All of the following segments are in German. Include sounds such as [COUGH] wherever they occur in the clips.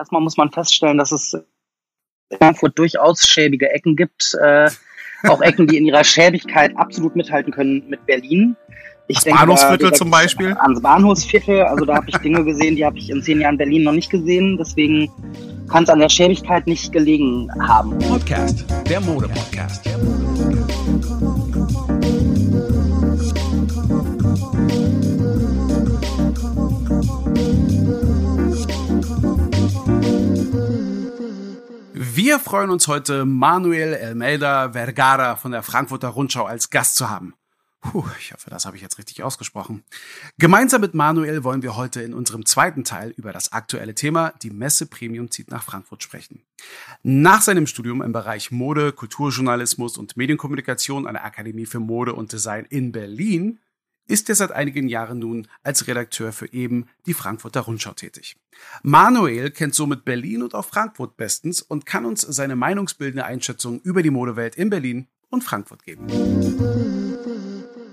erstmal muss man feststellen, dass es in Frankfurt durchaus schäbige Ecken gibt. Äh, auch Ecken, die in ihrer Schäbigkeit absolut mithalten können mit Berlin. Ich das denke, Bahnhofsviertel zum Beispiel? Ans Bahnhofsviertel. Also da habe ich Dinge gesehen, die habe ich in zehn Jahren Berlin noch nicht gesehen. Deswegen kann es an der Schäbigkeit nicht gelegen haben. Podcast, der Mode-Podcast. Wir freuen uns heute, Manuel Elmeida Vergara von der Frankfurter Rundschau als Gast zu haben. Puh, ich hoffe, das habe ich jetzt richtig ausgesprochen. Gemeinsam mit Manuel wollen wir heute in unserem zweiten Teil über das aktuelle Thema Die Messe Premium zieht nach Frankfurt sprechen. Nach seinem Studium im Bereich Mode, Kulturjournalismus und Medienkommunikation an der Akademie für Mode und Design in Berlin ist er seit einigen Jahren nun als Redakteur für eben die Frankfurter Rundschau tätig. Manuel kennt somit Berlin und auch Frankfurt bestens und kann uns seine meinungsbildende Einschätzung über die Modewelt in Berlin und Frankfurt geben.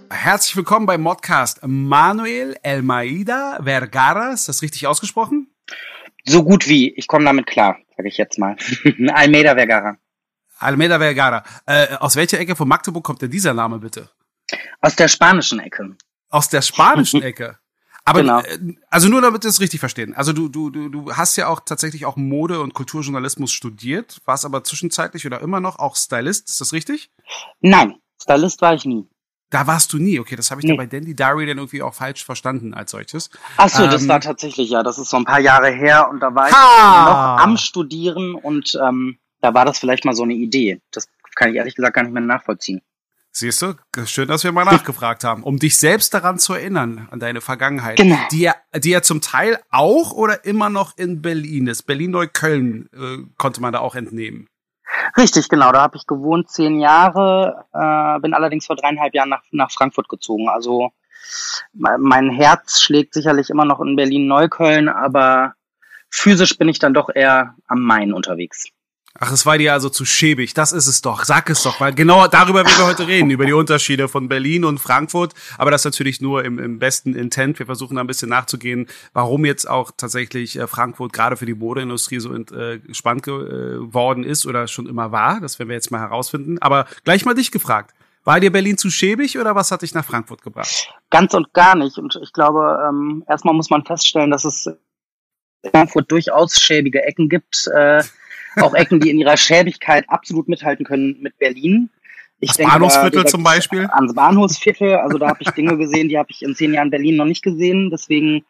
Herzlich willkommen beim Modcast Manuel Elmaida Vergara. Ist das richtig ausgesprochen? So gut wie. Ich komme damit klar, sage ich jetzt mal. [LAUGHS] Almeida Vergara. Almeida Vergara. Äh, aus welcher Ecke von Magdeburg kommt denn dieser Name bitte? Aus der spanischen Ecke. Aus der spanischen [LAUGHS] Ecke. Aber genau. Äh, also nur damit wir es richtig verstehen. Also du, du, du, du hast ja auch tatsächlich auch Mode- und Kulturjournalismus studiert, warst aber zwischenzeitlich oder immer noch auch Stylist, ist das richtig? Nein, Stylist war ich nie. Da warst du nie, okay, das habe ich nee. dann bei Dandy Diary dann irgendwie auch falsch verstanden als solches. Ach so, ähm, das war tatsächlich, ja, das ist so ein paar Jahre her und da war ich noch am Studieren und ähm, da war das vielleicht mal so eine Idee. Das kann ich ehrlich gesagt gar nicht mehr nachvollziehen. Siehst du, schön, dass wir mal nachgefragt haben, um dich selbst daran zu erinnern, an deine Vergangenheit. Genau. Die ja, die ja zum Teil auch oder immer noch in Berlin ist. Berlin-Neukölln äh, konnte man da auch entnehmen. Richtig, genau. Da habe ich gewohnt zehn Jahre, äh, bin allerdings vor dreieinhalb Jahren nach, nach Frankfurt gezogen. Also mein Herz schlägt sicherlich immer noch in Berlin-Neukölln, aber physisch bin ich dann doch eher am Main unterwegs. Ach, es war dir also zu schäbig. Das ist es doch. Sag es doch, weil genau darüber werden wir heute reden, über die Unterschiede von Berlin und Frankfurt. Aber das natürlich nur im, im besten Intent. Wir versuchen da ein bisschen nachzugehen, warum jetzt auch tatsächlich äh, Frankfurt gerade für die Modeindustrie so äh, spannend geworden ist oder schon immer war. Das werden wir jetzt mal herausfinden. Aber gleich mal dich gefragt. War dir Berlin zu schäbig oder was hat dich nach Frankfurt gebracht? Ganz und gar nicht. Und ich glaube, ähm, erstmal muss man feststellen, dass es in Frankfurt durchaus schäbige Ecken gibt. Äh, auch Ecken, die in ihrer Schäbigkeit absolut mithalten können mit Berlin. Ich das denke, Bahnhofsviertel da, zum Beispiel? Ans Bahnhofsviertel, also da habe ich Dinge gesehen, die habe ich in zehn Jahren Berlin noch nicht gesehen. Deswegen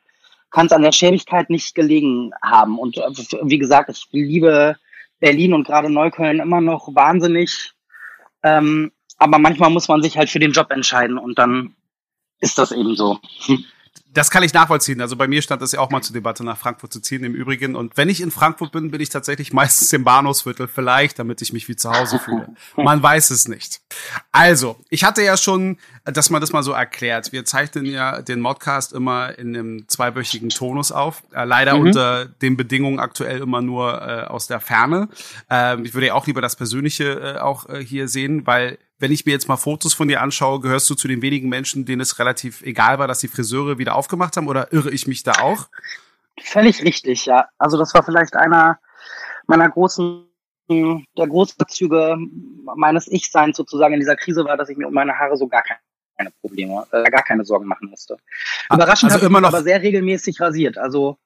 kann es an der Schäbigkeit nicht gelegen haben. Und äh, wie gesagt, ich liebe Berlin und gerade Neukölln immer noch wahnsinnig. Ähm, aber manchmal muss man sich halt für den Job entscheiden und dann ist das eben so. [LAUGHS] Das kann ich nachvollziehen. Also bei mir stand das ja auch mal zur Debatte, nach Frankfurt zu ziehen im Übrigen. Und wenn ich in Frankfurt bin, bin ich tatsächlich [LAUGHS] meistens im Bahnhofsviertel, vielleicht, damit ich mich wie zu Hause fühle. Man weiß es nicht. Also, ich hatte ja schon, dass man das mal so erklärt. Wir zeichnen ja den Modcast immer in einem zweiwöchigen Tonus auf. Äh, leider mhm. unter den Bedingungen aktuell immer nur äh, aus der Ferne. Ähm, ich würde ja auch lieber das Persönliche äh, auch äh, hier sehen, weil wenn ich mir jetzt mal Fotos von dir anschaue, gehörst du zu den wenigen Menschen, denen es relativ egal war, dass die Friseure wieder aufgemacht haben oder irre ich mich da auch? Völlig richtig, ja. Also das war vielleicht einer meiner großen, der Großbezüge meines Ich-Seins sozusagen in dieser Krise war, dass ich mir um meine Haare so gar keine Probleme, äh, gar keine Sorgen machen musste. Ah, Überraschend also immer noch aber sehr regelmäßig rasiert. Also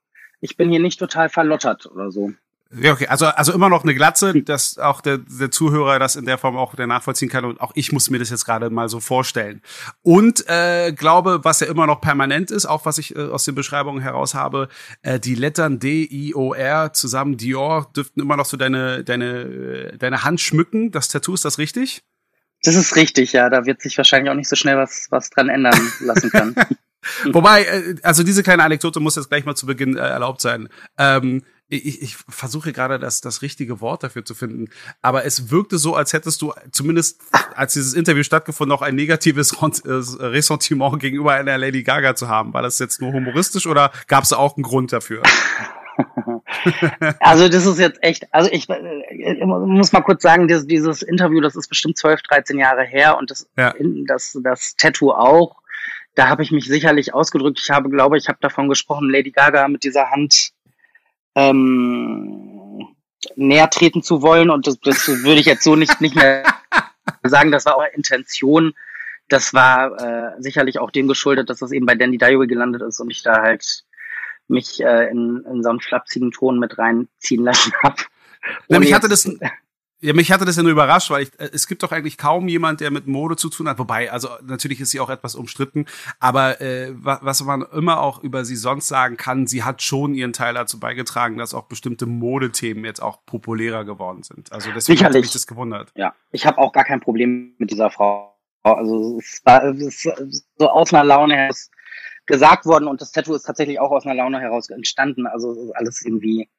ich bin hier nicht total verlottert oder so. Ja, okay. Also, also immer noch eine Glatze, dass auch der, der Zuhörer das in der Form auch der nachvollziehen kann. Und auch ich muss mir das jetzt gerade mal so vorstellen. Und äh, glaube, was ja immer noch permanent ist, auch was ich äh, aus den Beschreibungen heraus habe, äh, die Lettern D, I, O, R zusammen Dior dürften immer noch so deine, deine, deine Hand schmücken. Das Tattoo, ist das richtig? Das ist richtig, ja. Da wird sich wahrscheinlich auch nicht so schnell was, was dran ändern lassen können. [LAUGHS] Wobei, äh, also diese kleine Anekdote muss jetzt gleich mal zu Beginn äh, erlaubt sein. Ähm, ich, ich versuche gerade das, das richtige Wort dafür zu finden, aber es wirkte so, als hättest du zumindest, als dieses Interview stattgefunden, auch ein negatives äh, Ressentiment gegenüber einer Lady Gaga zu haben. War das jetzt nur humoristisch oder gab es auch einen Grund dafür? also das ist jetzt echt, also ich, ich muss mal kurz sagen, dieses, dieses Interview, das ist bestimmt 12, 13 Jahre her und das, ja. das, das Tattoo auch. Da habe ich mich sicherlich ausgedrückt. Ich habe, glaube ich, habe davon gesprochen, Lady Gaga mit dieser Hand ähm, näher treten zu wollen. Und das, das würde ich jetzt so nicht, nicht mehr [LAUGHS] sagen. Das war auch Intention. Das war äh, sicherlich auch dem geschuldet, dass das eben bei Dandy Diary gelandet ist und ich da halt mich äh, in, in so einen flapsigen Ton mit reinziehen lassen habe. Nämlich hatte das [LAUGHS] ja, mich hatte das ja nur überrascht, weil ich, äh, es gibt doch eigentlich kaum jemand, der mit Mode zu tun hat. Wobei, also natürlich ist sie auch etwas umstritten, aber äh, was man immer auch über sie sonst sagen kann, sie hat schon ihren Teil dazu beigetragen, dass auch bestimmte Modethemen jetzt auch populärer geworden sind. Also deswegen Sicherlich. hat mich das gewundert. Ja, ich habe auch gar kein Problem mit dieser Frau. Also es war es ist so aus einer Laune heraus gesagt worden und das Tattoo ist tatsächlich auch aus einer Laune heraus entstanden. Also alles irgendwie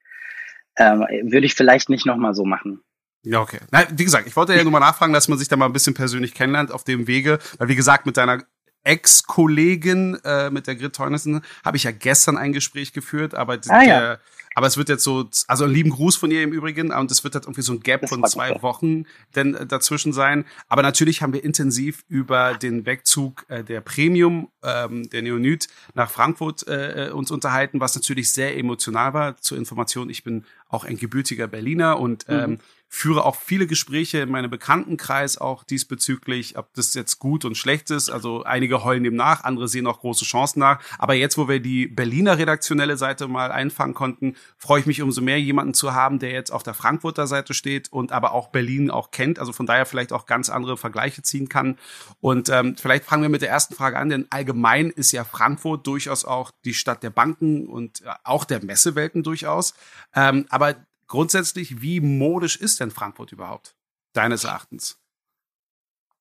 ähm, würde ich vielleicht nicht nochmal so machen. Ja, okay. Na, wie gesagt, ich wollte ja nur mal nachfragen, dass man sich da mal ein bisschen persönlich kennenlernt auf dem Wege, weil wie gesagt, mit deiner Ex-Kollegin, äh, mit der Grit Teunissen, habe ich ja gestern ein Gespräch geführt, aber ah, ja. Aber es wird jetzt so, also lieben Gruß von ihr im Übrigen, und es wird halt irgendwie so ein Gap von zwei Wochen denn äh, dazwischen sein. Aber natürlich haben wir intensiv über den Wegzug äh, der Premium, ähm, der Neonit nach Frankfurt äh, äh, uns unterhalten, was natürlich sehr emotional war. Zur Information, ich bin auch ein gebürtiger Berliner und mhm. Führe auch viele Gespräche in meinem Bekanntenkreis auch diesbezüglich, ob das jetzt gut und schlecht ist. Also einige heulen dem nach, andere sehen auch große Chancen nach. Aber jetzt, wo wir die Berliner redaktionelle Seite mal einfangen konnten, freue ich mich umso mehr, jemanden zu haben, der jetzt auf der Frankfurter Seite steht und aber auch Berlin auch kennt. Also von daher vielleicht auch ganz andere Vergleiche ziehen kann. Und ähm, vielleicht fangen wir mit der ersten Frage an, denn allgemein ist ja Frankfurt durchaus auch die Stadt der Banken und äh, auch der Messewelten durchaus. Ähm, aber grundsätzlich, wie modisch ist denn Frankfurt überhaupt, deines Erachtens?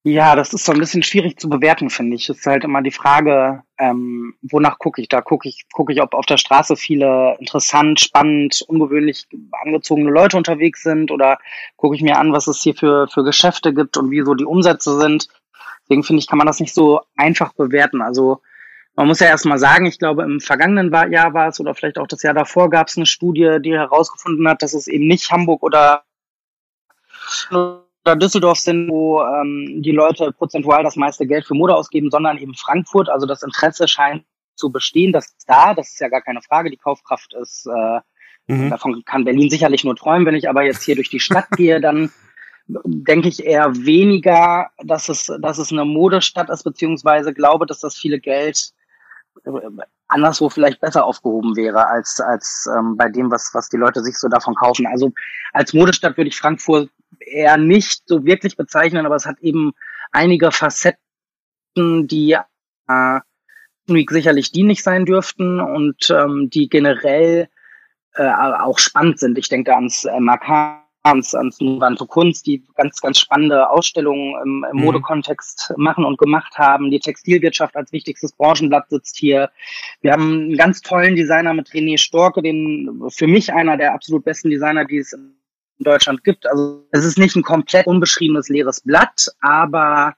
Ja, das ist so ein bisschen schwierig zu bewerten, finde ich. Es ist halt immer die Frage, ähm, wonach gucke ich? Da gucke ich, gucke ich, ob auf der Straße viele interessant, spannend, ungewöhnlich angezogene Leute unterwegs sind oder gucke ich mir an, was es hier für, für Geschäfte gibt und wie so die Umsätze sind. Deswegen finde ich, kann man das nicht so einfach bewerten. Also man muss ja erstmal sagen, ich glaube, im vergangenen Jahr war es oder vielleicht auch das Jahr davor gab es eine Studie, die herausgefunden hat, dass es eben nicht Hamburg oder, oder Düsseldorf sind, wo ähm, die Leute prozentual das meiste Geld für Mode ausgeben, sondern eben Frankfurt. Also das Interesse scheint zu bestehen, das ist da, das ist ja gar keine Frage. Die Kaufkraft ist, äh, mhm. davon kann Berlin sicherlich nur träumen. Wenn ich aber jetzt hier durch die Stadt gehe, dann denke ich eher weniger, dass es, dass es eine Modestadt ist, beziehungsweise glaube, dass das viele Geld anderswo vielleicht besser aufgehoben wäre als als ähm, bei dem, was was die Leute sich so davon kaufen. Also als Modestadt würde ich Frankfurt eher nicht so wirklich bezeichnen, aber es hat eben einige Facetten, die äh, sicherlich dienlich sein dürften und ähm, die generell äh, auch spannend sind. Ich denke ans äh, Markan ans, ans Nuvante Kunst, die ganz, ganz spannende Ausstellungen im, im mhm. Modekontext machen und gemacht haben. Die Textilwirtschaft als wichtigstes Branchenblatt sitzt hier. Wir haben einen ganz tollen Designer mit René Storke, den für mich einer der absolut besten Designer, die es in Deutschland gibt. Also es ist nicht ein komplett unbeschriebenes leeres Blatt, aber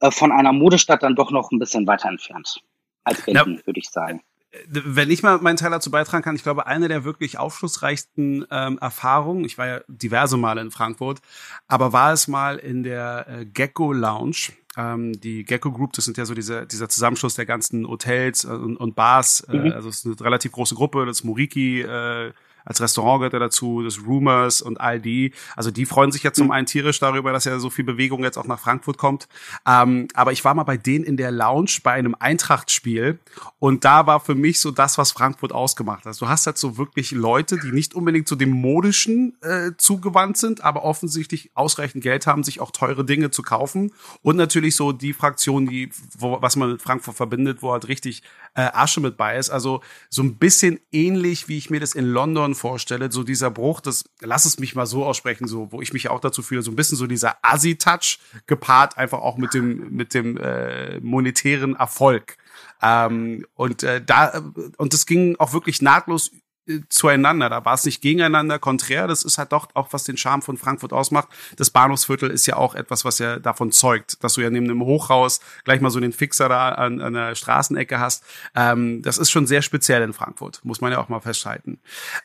äh, von einer Modestadt dann doch noch ein bisschen weiter entfernt als Berlin, ja. würde ich sagen wenn ich mal meinen Teil dazu beitragen kann, ich glaube, eine der wirklich aufschlussreichsten ähm, Erfahrungen, ich war ja diverse Male in Frankfurt, aber war es mal in der äh, Gecko Lounge. Ähm, die Gecko Group, das sind ja so diese, dieser Zusammenschluss der ganzen Hotels äh, und, und Bars. Äh, mhm. Also es ist eine relativ große Gruppe, das Moriki, äh, als Restaurant gehört er dazu, das Rumors und all die. Also die freuen sich ja zum mhm. einen tierisch darüber, dass ja so viel Bewegung jetzt auch nach Frankfurt kommt. Ähm, aber ich war mal bei denen in der Lounge bei einem Eintracht-Spiel und da war für mich so das, was Frankfurt ausgemacht hat. Also du hast halt so wirklich Leute, die nicht unbedingt zu dem Modischen äh, zugewandt sind, aber offensichtlich ausreichend Geld haben, sich auch teure Dinge zu kaufen. Und natürlich so die Fraktion, die, wo, was man mit Frankfurt verbindet, wo halt richtig äh, Asche mit bei ist. Also so ein bisschen ähnlich, wie ich mir das in London vorstelle, so dieser Bruch, das, lass es mich mal so aussprechen, so, wo ich mich auch dazu fühle, so ein bisschen so dieser Assi-Touch gepaart einfach auch mit dem, mit dem äh, monetären Erfolg. Ähm, und äh, da, und das ging auch wirklich nahtlos zueinander. Da war es nicht gegeneinander, konträr. Das ist halt doch auch, was den Charme von Frankfurt ausmacht. Das Bahnhofsviertel ist ja auch etwas, was ja davon zeugt, dass du ja neben dem Hochhaus gleich mal so den Fixer da an, an der Straßenecke hast. Ähm, das ist schon sehr speziell in Frankfurt, muss man ja auch mal festhalten.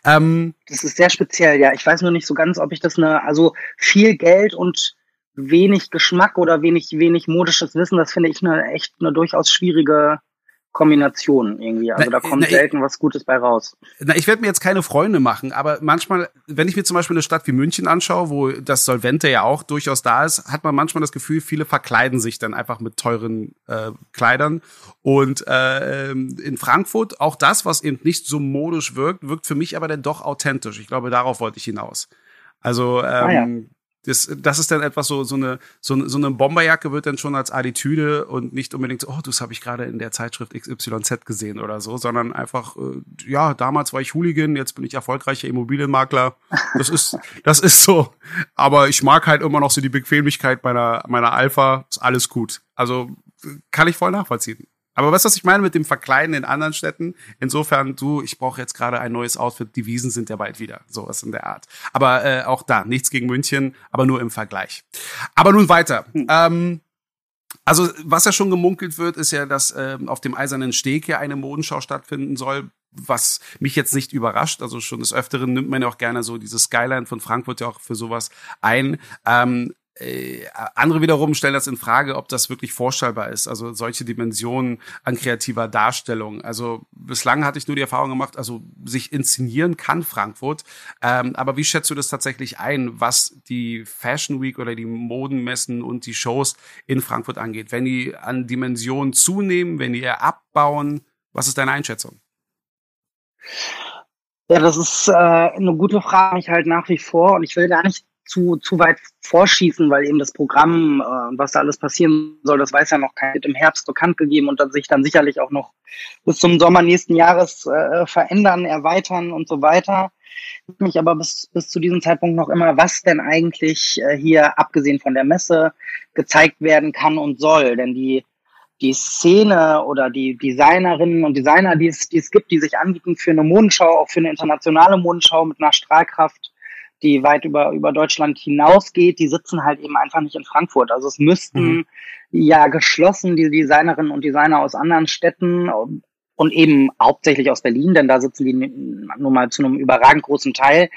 Ähm, das ist sehr speziell, ja. Ich weiß nur nicht so ganz, ob ich das eine, also viel Geld und wenig Geschmack oder wenig, wenig modisches Wissen, das finde ich eine echt eine durchaus schwierige Kombination irgendwie. Also na, da kommt na, selten was Gutes bei raus. Na, ich werde mir jetzt keine Freunde machen, aber manchmal, wenn ich mir zum Beispiel eine Stadt wie München anschaue, wo das Solvente ja auch durchaus da ist, hat man manchmal das Gefühl, viele verkleiden sich dann einfach mit teuren äh, Kleidern. Und äh, in Frankfurt auch das, was eben nicht so modisch wirkt, wirkt für mich aber dann doch authentisch. Ich glaube, darauf wollte ich hinaus. Also ähm, ah, ja. Das, das ist dann etwas so, so eine, so, so eine Bomberjacke wird dann schon als Attitüde und nicht unbedingt so, oh, das habe ich gerade in der Zeitschrift XYZ gesehen oder so, sondern einfach, äh, ja, damals war ich Hooligan, jetzt bin ich erfolgreicher Immobilienmakler. Das ist, das ist so. Aber ich mag halt immer noch so die Bequemlichkeit meiner, meiner Alpha. Ist alles gut. Also kann ich voll nachvollziehen. Aber weißt du, was ich meine mit dem Verkleiden in anderen Städten? Insofern, du, ich brauche jetzt gerade ein neues Outfit, die Wiesen sind ja bald wieder. Sowas in der Art. Aber äh, auch da, nichts gegen München, aber nur im Vergleich. Aber nun weiter. Hm. Ähm, also, was ja schon gemunkelt wird, ist ja, dass ähm, auf dem Eisernen Steg ja eine Modenschau stattfinden soll, was mich jetzt nicht überrascht. Also schon des Öfteren nimmt man ja auch gerne so dieses Skyline von Frankfurt ja auch für sowas ein. Ähm, äh, andere wiederum stellen das in Frage, ob das wirklich vorstellbar ist. Also solche Dimensionen an kreativer Darstellung. Also bislang hatte ich nur die Erfahrung gemacht, also sich inszenieren kann Frankfurt. Ähm, aber wie schätzt du das tatsächlich ein, was die Fashion Week oder die Modenmessen und die Shows in Frankfurt angeht? Wenn die an Dimensionen zunehmen, wenn die eher abbauen, was ist deine Einschätzung? Ja, das ist äh, eine gute Frage, ich halt nach wie vor. Und ich will gar nicht zu, zu weit vorschießen, weil eben das Programm äh, was da alles passieren soll, das weiß ja noch kein im Herbst bekannt gegeben und dann sich dann sicherlich auch noch bis zum Sommer nächsten Jahres äh, verändern, erweitern und so weiter. Mich aber bis, bis zu diesem Zeitpunkt noch immer, was denn eigentlich äh, hier, abgesehen von der Messe, gezeigt werden kann und soll. Denn die, die Szene oder die Designerinnen und Designer, die es, die es gibt, die sich anbieten für eine Modenschau, auch für eine internationale Modenschau mit einer Strahlkraft, die weit über, über Deutschland hinausgeht, die sitzen halt eben einfach nicht in Frankfurt. Also es müssten mhm. ja geschlossen die Designerinnen und Designer aus anderen Städten und eben hauptsächlich aus Berlin, denn da sitzen die nun mal zu einem überragend großen Teil,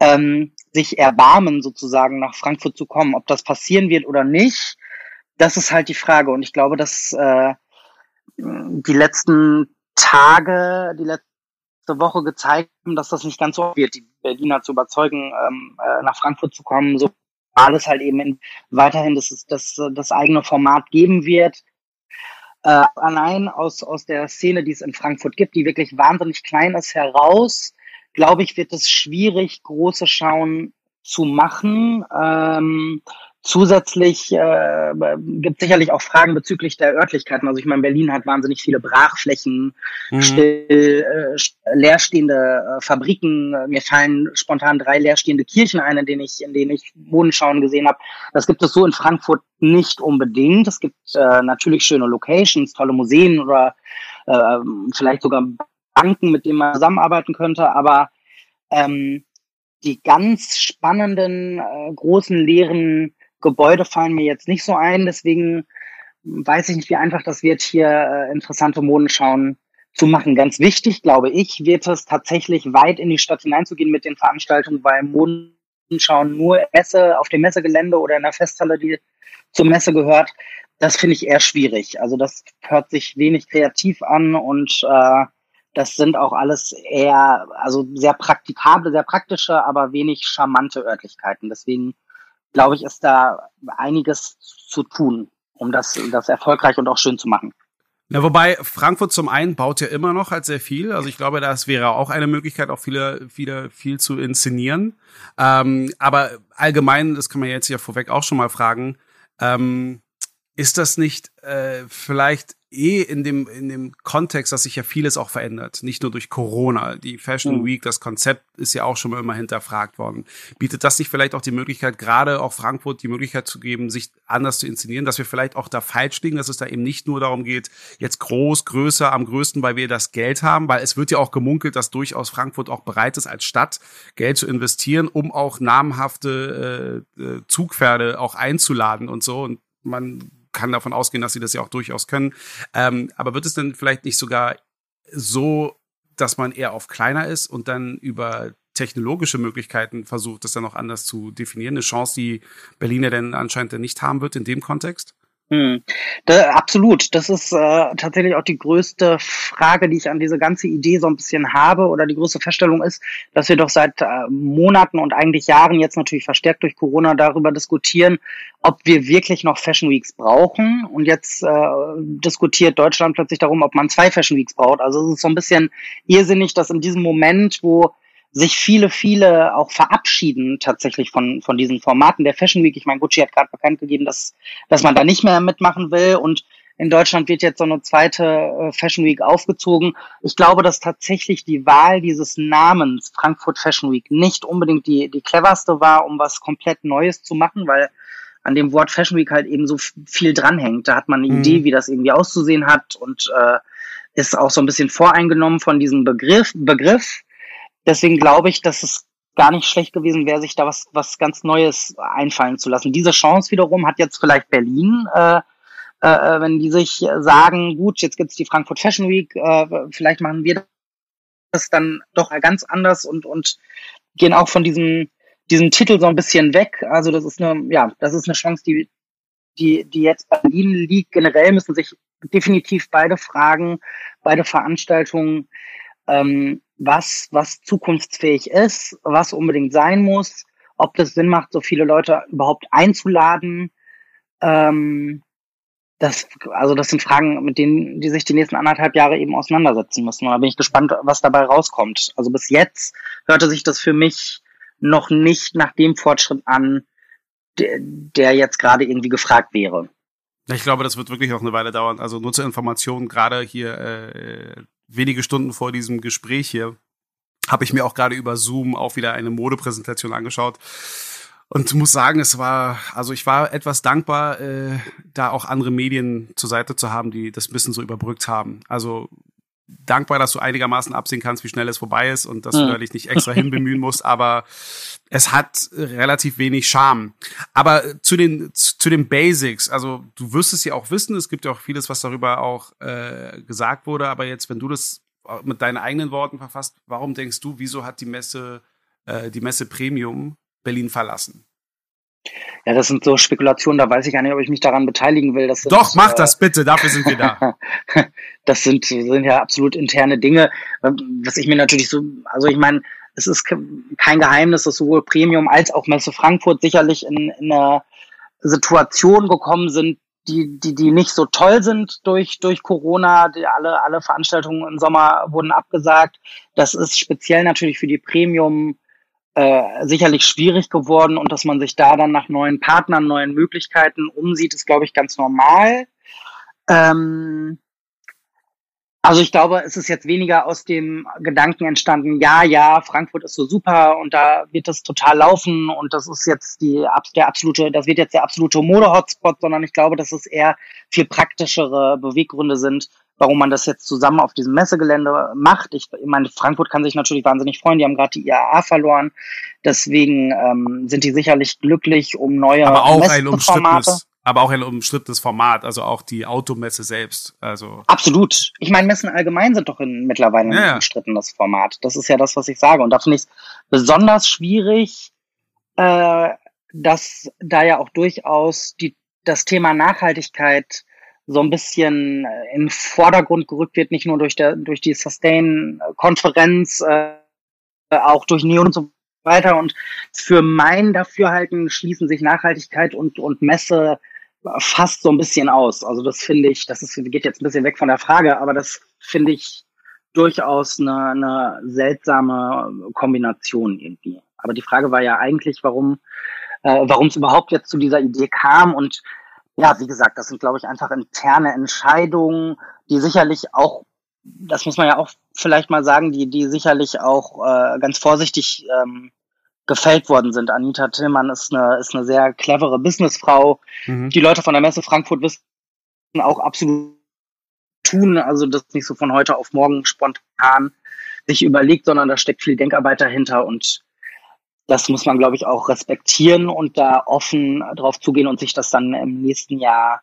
ähm, sich erbarmen, sozusagen nach Frankfurt zu kommen. Ob das passieren wird oder nicht, das ist halt die Frage. Und ich glaube, dass äh, die letzten Tage, die letzten Woche gezeigt dass das nicht ganz so wird, die Berliner zu überzeugen, ähm, äh, nach Frankfurt zu kommen, so alles halt eben in, weiterhin das, das, das eigene Format geben wird. Äh, allein aus, aus der Szene, die es in Frankfurt gibt, die wirklich wahnsinnig klein ist, heraus, glaube ich, wird es schwierig, große Schauen zu machen. Ähm, Zusätzlich äh, gibt sicherlich auch Fragen bezüglich der Örtlichkeiten. Also ich meine, Berlin hat wahnsinnig viele Brachflächen, mhm. still, äh, leerstehende äh, Fabriken. Mir fallen spontan drei leerstehende Kirchen ein, in denen ich, in denen ich Modenschauen gesehen habe. Das gibt es so in Frankfurt nicht unbedingt. Es gibt äh, natürlich schöne Locations, tolle Museen oder äh, vielleicht sogar Banken, mit denen man zusammenarbeiten könnte. Aber ähm, die ganz spannenden, äh, großen leeren Gebäude fallen mir jetzt nicht so ein, deswegen weiß ich nicht, wie einfach das wird, hier äh, interessante Modenschauen zu machen. Ganz wichtig, glaube ich, wird es tatsächlich weit in die Stadt hineinzugehen mit den Veranstaltungen, weil Modenschauen nur Messe auf dem Messegelände oder in der Festhalle, die zur Messe gehört, das finde ich eher schwierig. Also das hört sich wenig kreativ an und äh, das sind auch alles eher, also sehr praktikable, sehr praktische, aber wenig charmante Örtlichkeiten. Deswegen glaube ich, ist da einiges zu tun, um das, das erfolgreich und auch schön zu machen. Ja, wobei Frankfurt zum einen baut ja immer noch halt sehr viel. Also ich glaube, das wäre auch eine Möglichkeit, auch viele, viele viel zu inszenieren. Ähm, aber allgemein, das kann man jetzt ja vorweg auch schon mal fragen, ähm, ist das nicht äh, vielleicht eh in dem, in dem Kontext, dass sich ja vieles auch verändert. Nicht nur durch Corona. Die Fashion mhm. Week, das Konzept ist ja auch schon mal immer hinterfragt worden. Bietet das nicht vielleicht auch die Möglichkeit, gerade auch Frankfurt die Möglichkeit zu geben, sich anders zu inszenieren, dass wir vielleicht auch da falsch liegen, dass es da eben nicht nur darum geht, jetzt groß, größer, am größten, weil wir das Geld haben, weil es wird ja auch gemunkelt, dass durchaus Frankfurt auch bereit ist, als Stadt Geld zu investieren, um auch namhafte äh, äh Zugpferde auch einzuladen und so. Und man kann davon ausgehen, dass sie das ja auch durchaus können. Ähm, aber wird es denn vielleicht nicht sogar so, dass man eher auf kleiner ist und dann über technologische Möglichkeiten versucht, das dann noch anders zu definieren? Eine Chance, die Berliner denn anscheinend nicht haben wird in dem Kontext? Hm. Da, absolut. Das ist äh, tatsächlich auch die größte Frage, die ich an diese ganze Idee so ein bisschen habe. Oder die größte Feststellung ist, dass wir doch seit äh, Monaten und eigentlich Jahren jetzt natürlich verstärkt durch Corona darüber diskutieren, ob wir wirklich noch Fashion Weeks brauchen. Und jetzt äh, diskutiert Deutschland plötzlich darum, ob man zwei Fashion Weeks braucht. Also es ist so ein bisschen irrsinnig, dass in diesem Moment, wo sich viele, viele auch verabschieden tatsächlich von, von diesen Formaten der Fashion Week. Ich meine, Gucci hat gerade bekannt gegeben, dass, dass man da nicht mehr mitmachen will und in Deutschland wird jetzt so eine zweite äh, Fashion Week aufgezogen. Ich glaube, dass tatsächlich die Wahl dieses Namens Frankfurt Fashion Week nicht unbedingt die, die cleverste war, um was komplett Neues zu machen, weil an dem Wort Fashion Week halt eben so viel dranhängt. Da hat man eine mhm. Idee, wie das irgendwie auszusehen hat und äh, ist auch so ein bisschen voreingenommen von diesem Begriff. Begriff. Deswegen glaube ich, dass es gar nicht schlecht gewesen wäre, sich da was, was ganz Neues einfallen zu lassen. Diese Chance wiederum hat jetzt vielleicht Berlin, äh, äh, wenn die sich sagen, gut, jetzt gibt's die Frankfurt Fashion Week, äh, vielleicht machen wir das dann doch ganz anders und, und gehen auch von diesem, diesem Titel so ein bisschen weg. Also das ist eine, ja, das ist eine Chance, die, die, die jetzt Berlin liegt. Generell müssen sich definitiv beide Fragen, beide Veranstaltungen ähm, was, was zukunftsfähig ist, was unbedingt sein muss, ob das Sinn macht, so viele Leute überhaupt einzuladen. Ähm, das, also das sind Fragen, mit denen die sich die nächsten anderthalb Jahre eben auseinandersetzen müssen. Und da bin ich gespannt, was dabei rauskommt. Also bis jetzt hörte sich das für mich noch nicht nach dem Fortschritt an, der, der jetzt gerade irgendwie gefragt wäre. Ich glaube, das wird wirklich noch eine Weile dauern. Also nur zur Information, gerade hier äh, wenige Stunden vor diesem Gespräch hier habe ich mir auch gerade über Zoom auch wieder eine Modepräsentation angeschaut und muss sagen, es war, also ich war etwas dankbar, äh, da auch andere Medien zur Seite zu haben, die das ein bisschen so überbrückt haben. Also dankbar, dass du einigermaßen absehen kannst, wie schnell es vorbei ist und dass du dich nicht extra hinbemühen musst, aber es hat relativ wenig Charme. Aber zu den zu den Basics, also du wirst es ja auch wissen, es gibt ja auch vieles, was darüber auch äh, gesagt wurde, aber jetzt, wenn du das mit deinen eigenen Worten verfasst, warum denkst du, wieso hat die Messe äh, die Messe Premium Berlin verlassen? Ja, das sind so Spekulationen, da weiß ich gar nicht, ob ich mich daran beteiligen will. Das sind, Doch, mach äh, das bitte, dafür sind wir da. [LAUGHS] das sind, sind ja absolut interne Dinge. Was ich mir natürlich so, also ich meine, es ist kein Geheimnis, dass sowohl Premium als auch Messe Frankfurt sicherlich in, in eine Situation gekommen sind, die, die, die nicht so toll sind durch, durch Corona. Die, alle, alle Veranstaltungen im Sommer wurden abgesagt. Das ist speziell natürlich für die Premium äh, sicherlich schwierig geworden und dass man sich da dann nach neuen Partnern, neuen Möglichkeiten umsieht, ist, glaube ich, ganz normal. Ähm, also ich glaube, es ist jetzt weniger aus dem Gedanken entstanden, ja, ja, Frankfurt ist so super und da wird das total laufen und das ist jetzt die der absolute, das wird jetzt der absolute Mode-Hotspot, sondern ich glaube, dass es eher viel praktischere Beweggründe sind, warum man das jetzt zusammen auf diesem Messegelände macht. Ich, meine, Frankfurt kann sich natürlich wahnsinnig freuen. Die haben gerade die IAA verloren. Deswegen ähm, sind die sicherlich glücklich um neue aber auch ein umstrittenes, aber auch ein umstrittenes Format, also auch die Automesse selbst. Also absolut. Ich meine, Messen allgemein sind doch in, mittlerweile ja, ein umstrittenes Format. Das ist ja das, was ich sage. Und da finde ich es besonders schwierig, äh, dass da ja auch durchaus die das Thema Nachhaltigkeit so ein bisschen in den Vordergrund gerückt wird, nicht nur durch, der, durch die Sustain-Konferenz, äh, auch durch Neon und so weiter. Und für mein Dafürhalten schließen sich Nachhaltigkeit und, und Messe fast so ein bisschen aus. Also das finde ich, das ist, geht jetzt ein bisschen weg von der Frage, aber das finde ich durchaus eine, eine seltsame Kombination irgendwie. Aber die Frage war ja eigentlich, warum äh, warum es überhaupt jetzt zu dieser Idee kam und ja, wie gesagt, das sind, glaube ich, einfach interne Entscheidungen, die sicherlich auch, das muss man ja auch vielleicht mal sagen, die, die sicherlich auch äh, ganz vorsichtig ähm, gefällt worden sind. Anita Tillmann ist eine, ist eine sehr clevere Businessfrau. Mhm. Die Leute von der Messe Frankfurt wissen auch absolut tun, also das nicht so von heute auf morgen spontan sich überlegt, sondern da steckt viel Denkarbeit dahinter und das muss man, glaube ich, auch respektieren und da offen drauf zugehen und sich das dann im nächsten Jahr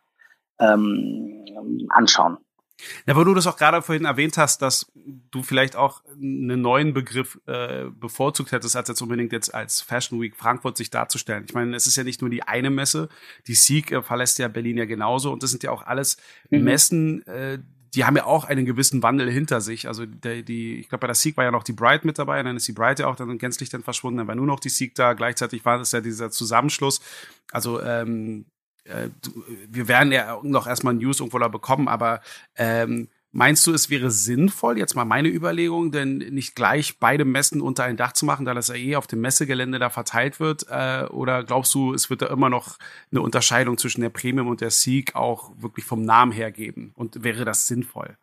ähm, anschauen. Ja, wo du das auch gerade vorhin erwähnt hast, dass du vielleicht auch einen neuen Begriff äh, bevorzugt hättest, als jetzt unbedingt jetzt als Fashion Week Frankfurt sich darzustellen. Ich meine, es ist ja nicht nur die eine Messe, die Sieg äh, verlässt ja Berlin ja genauso und das sind ja auch alles mhm. Messen, äh, die haben ja auch einen gewissen Wandel hinter sich. Also der, die, ich glaube, bei der Sieg war ja noch die Bright mit dabei, dann ist die Bright ja auch dann gänzlich dann verschwunden, dann war nur noch die Sieg da. Gleichzeitig war das ja dieser Zusammenschluss. Also ähm, äh, wir werden ja noch erstmal News irgendwo da bekommen, aber ähm, Meinst du, es wäre sinnvoll, jetzt mal meine Überlegung, denn nicht gleich beide Messen unter ein Dach zu machen, da das ja eh auf dem Messegelände da verteilt wird? Äh, oder glaubst du, es wird da immer noch eine Unterscheidung zwischen der Premium und der Sieg auch wirklich vom Namen her geben? Und wäre das sinnvoll?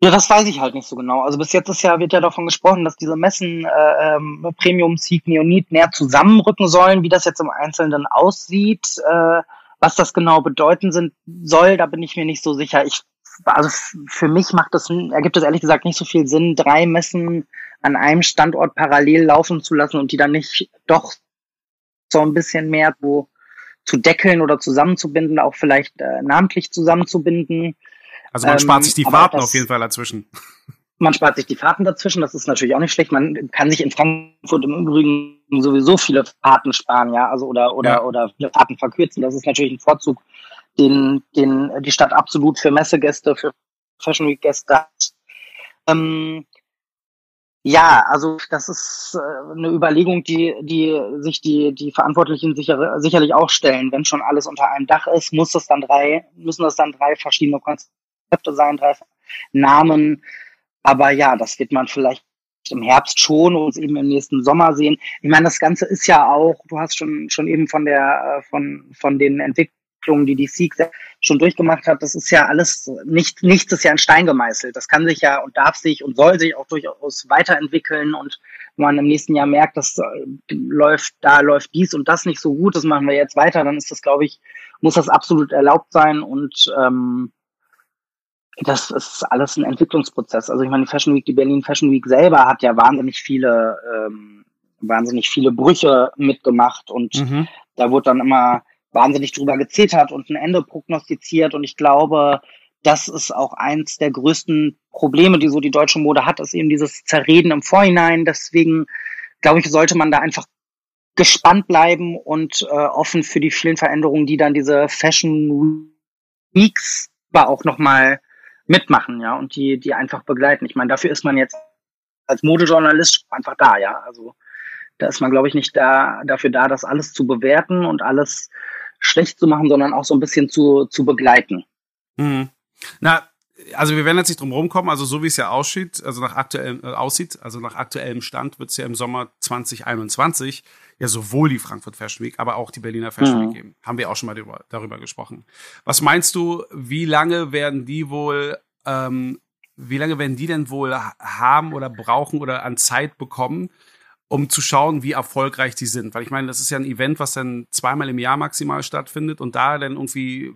Ja, das weiß ich halt nicht so genau. Also bis jetzt ist ja, wird ja davon gesprochen, dass diese Messen äh, ähm, Premium, Sieg, Neonit näher zusammenrücken sollen. Wie das jetzt im Einzelnen aussieht, äh, was das genau bedeuten sind, soll, da bin ich mir nicht so sicher. Ich, also für mich macht das, ergibt es ehrlich gesagt nicht so viel Sinn, drei Messen an einem Standort parallel laufen zu lassen und die dann nicht doch so ein bisschen mehr so zu deckeln oder zusammenzubinden, auch vielleicht äh, namentlich zusammenzubinden. Also man spart ähm, sich die Fahrten auf jeden Fall dazwischen. [LAUGHS] Man spart sich die Fahrten dazwischen, das ist natürlich auch nicht schlecht. Man kann sich in Frankfurt im Übrigen sowieso viele Fahrten sparen, ja, also oder oder ja. oder viele Fahrten verkürzen. Das ist natürlich ein Vorzug, den den die Stadt absolut für Messegäste, für Fashion Week Gäste hat. Ähm, ja, also das ist äh, eine Überlegung, die, die sich die, die Verantwortlichen sicher, sicherlich auch stellen. Wenn schon alles unter einem Dach ist, muss das dann drei, müssen das dann drei verschiedene Konzepte Sein, drei Namen. Aber ja, das wird man vielleicht im Herbst schon und eben im nächsten Sommer sehen. Ich meine, das Ganze ist ja auch, du hast schon, schon eben von der, äh, von, von den Entwicklungen, die die Sieg schon durchgemacht hat, das ist ja alles, nicht, nichts ist ja in Stein gemeißelt. Das kann sich ja und darf sich und soll sich auch durchaus weiterentwickeln und wenn man im nächsten Jahr merkt, das äh, läuft, da läuft dies und das nicht so gut, das machen wir jetzt weiter, dann ist das, glaube ich, muss das absolut erlaubt sein und ähm, das ist alles ein Entwicklungsprozess. Also ich meine, die Fashion Week, die Berlin Fashion Week selber hat ja wahnsinnig viele, ähm, wahnsinnig viele Brüche mitgemacht und mhm. da wurde dann immer wahnsinnig drüber gezetert und ein Ende prognostiziert und ich glaube, das ist auch eins der größten Probleme, die so die deutsche Mode hat, ist eben dieses Zerreden im Vorhinein. Deswegen glaube ich, sollte man da einfach gespannt bleiben und äh, offen für die vielen Veränderungen, die dann diese Fashion Weeks aber auch nochmal mitmachen, ja, und die, die einfach begleiten. Ich meine, dafür ist man jetzt als Modejournalist einfach da, ja. Also da ist man, glaube ich, nicht da dafür da, das alles zu bewerten und alles schlecht zu machen, sondern auch so ein bisschen zu, zu begleiten. Mhm. Na, also wir werden jetzt nicht drum rumkommen, also so wie es ja aussieht, also nach aktuellem äh, aussieht, also nach aktuellem Stand wird es ja im Sommer 2021 ja sowohl die Frankfurt Fashion Week, aber auch die Berliner Fashion Week mhm. geben. Haben wir auch schon mal darüber, darüber gesprochen. Was meinst du, wie lange werden die wohl, ähm, wie lange werden die denn wohl haben oder brauchen oder an Zeit bekommen, um zu schauen, wie erfolgreich die sind? Weil ich meine, das ist ja ein Event, was dann zweimal im Jahr maximal stattfindet und da dann irgendwie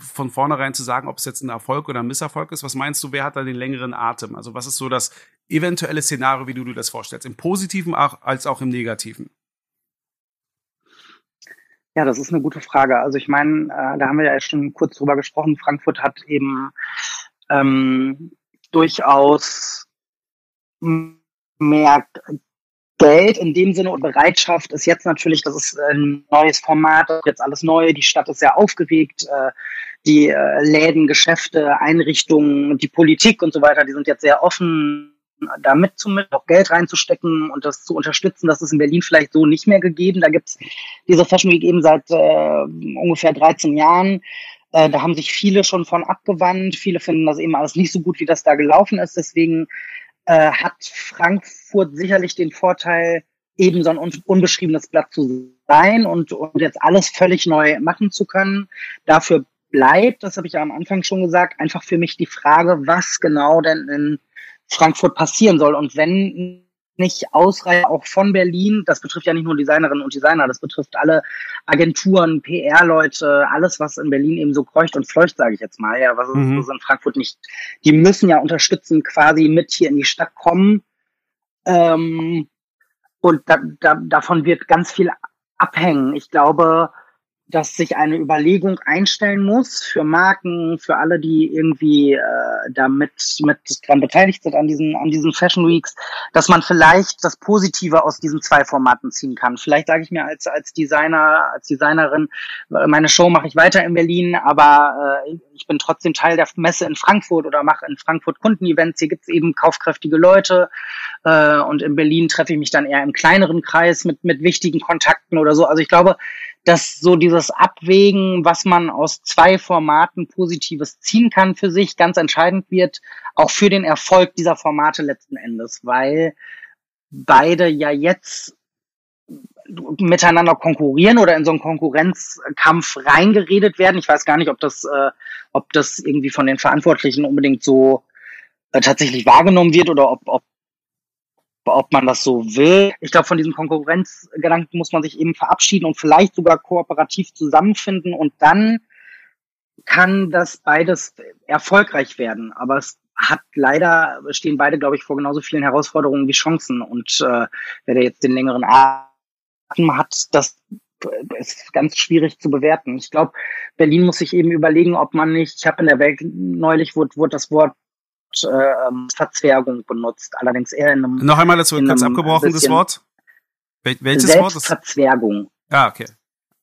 von vornherein zu sagen, ob es jetzt ein Erfolg oder ein Misserfolg ist. Was meinst du, wer hat da den längeren Atem? Also was ist so das eventuelle Szenario, wie du dir das vorstellst? Im Positiven als auch im Negativen? Ja, das ist eine gute Frage. Also ich meine, äh, da haben wir ja schon kurz drüber gesprochen. Frankfurt hat eben ähm, durchaus mehr Geld in dem Sinne und Bereitschaft ist jetzt natürlich, das ist ein neues Format, jetzt alles neu, die Stadt ist sehr aufgeregt, äh, die äh, Läden, Geschäfte, Einrichtungen, die Politik und so weiter, die sind jetzt sehr offen da mitzumit, auch Geld reinzustecken und das zu unterstützen. Das ist in Berlin vielleicht so nicht mehr gegeben. Da gibt's diese Fashion Week eben seit äh, ungefähr 13 Jahren. Äh, da haben sich viele schon von abgewandt. Viele finden das eben alles nicht so gut, wie das da gelaufen ist. Deswegen äh, hat Frankfurt sicherlich den Vorteil, eben so ein unbeschriebenes Blatt zu sein und, und jetzt alles völlig neu machen zu können. Dafür bleibt, das habe ich ja am Anfang schon gesagt, einfach für mich die Frage, was genau denn in Frankfurt passieren soll. Und wenn nicht ausreichend auch von Berlin, das betrifft ja nicht nur Designerinnen und Designer, das betrifft alle Agenturen, PR-Leute, alles, was in Berlin eben so kreucht und fleucht, sage ich jetzt mal, ja, was mhm. in Frankfurt nicht. Die müssen ja unterstützen, quasi mit hier in die Stadt kommen. Ähm, und da, da, davon wird ganz viel abhängen. Ich glaube, dass sich eine Überlegung einstellen muss für Marken, für alle, die irgendwie äh, damit mit dran beteiligt sind an diesen an diesen Fashion Weeks, dass man vielleicht das Positive aus diesen zwei Formaten ziehen kann. Vielleicht sage ich mir als als Designer, als Designerin, meine Show mache ich weiter in Berlin, aber äh, ich bin trotzdem Teil der Messe in Frankfurt oder mache in Frankfurt Kundenevents. Hier gibt's eben kaufkräftige Leute äh, und in Berlin treffe ich mich dann eher im kleineren Kreis mit mit wichtigen Kontakten oder so. Also ich glaube, dass so dieses Abwägen, was man aus zwei Formaten Positives ziehen kann für sich, ganz entscheidend wird, auch für den Erfolg dieser Formate letzten Endes, weil beide ja jetzt miteinander konkurrieren oder in so einen Konkurrenzkampf reingeredet werden. Ich weiß gar nicht, ob das, äh, ob das irgendwie von den Verantwortlichen unbedingt so äh, tatsächlich wahrgenommen wird oder ob, ob ob man das so will. Ich glaube, von diesem Konkurrenzgedanken muss man sich eben verabschieden und vielleicht sogar kooperativ zusammenfinden und dann kann das beides erfolgreich werden. Aber es hat leider, stehen beide, glaube ich, vor genauso vielen Herausforderungen wie Chancen. Und äh, wer da jetzt den längeren Atem hat, das ist ganz schwierig zu bewerten. Ich glaube, Berlin muss sich eben überlegen, ob man nicht, ich habe in der Welt neulich wurde, wurde das Wort äh, Verzwergung benutzt, allerdings eher in einem. Noch einmal dazu ganz abgebrochen, das Wort. Wel welches Wort? Selbstverzwergung. Ah, okay.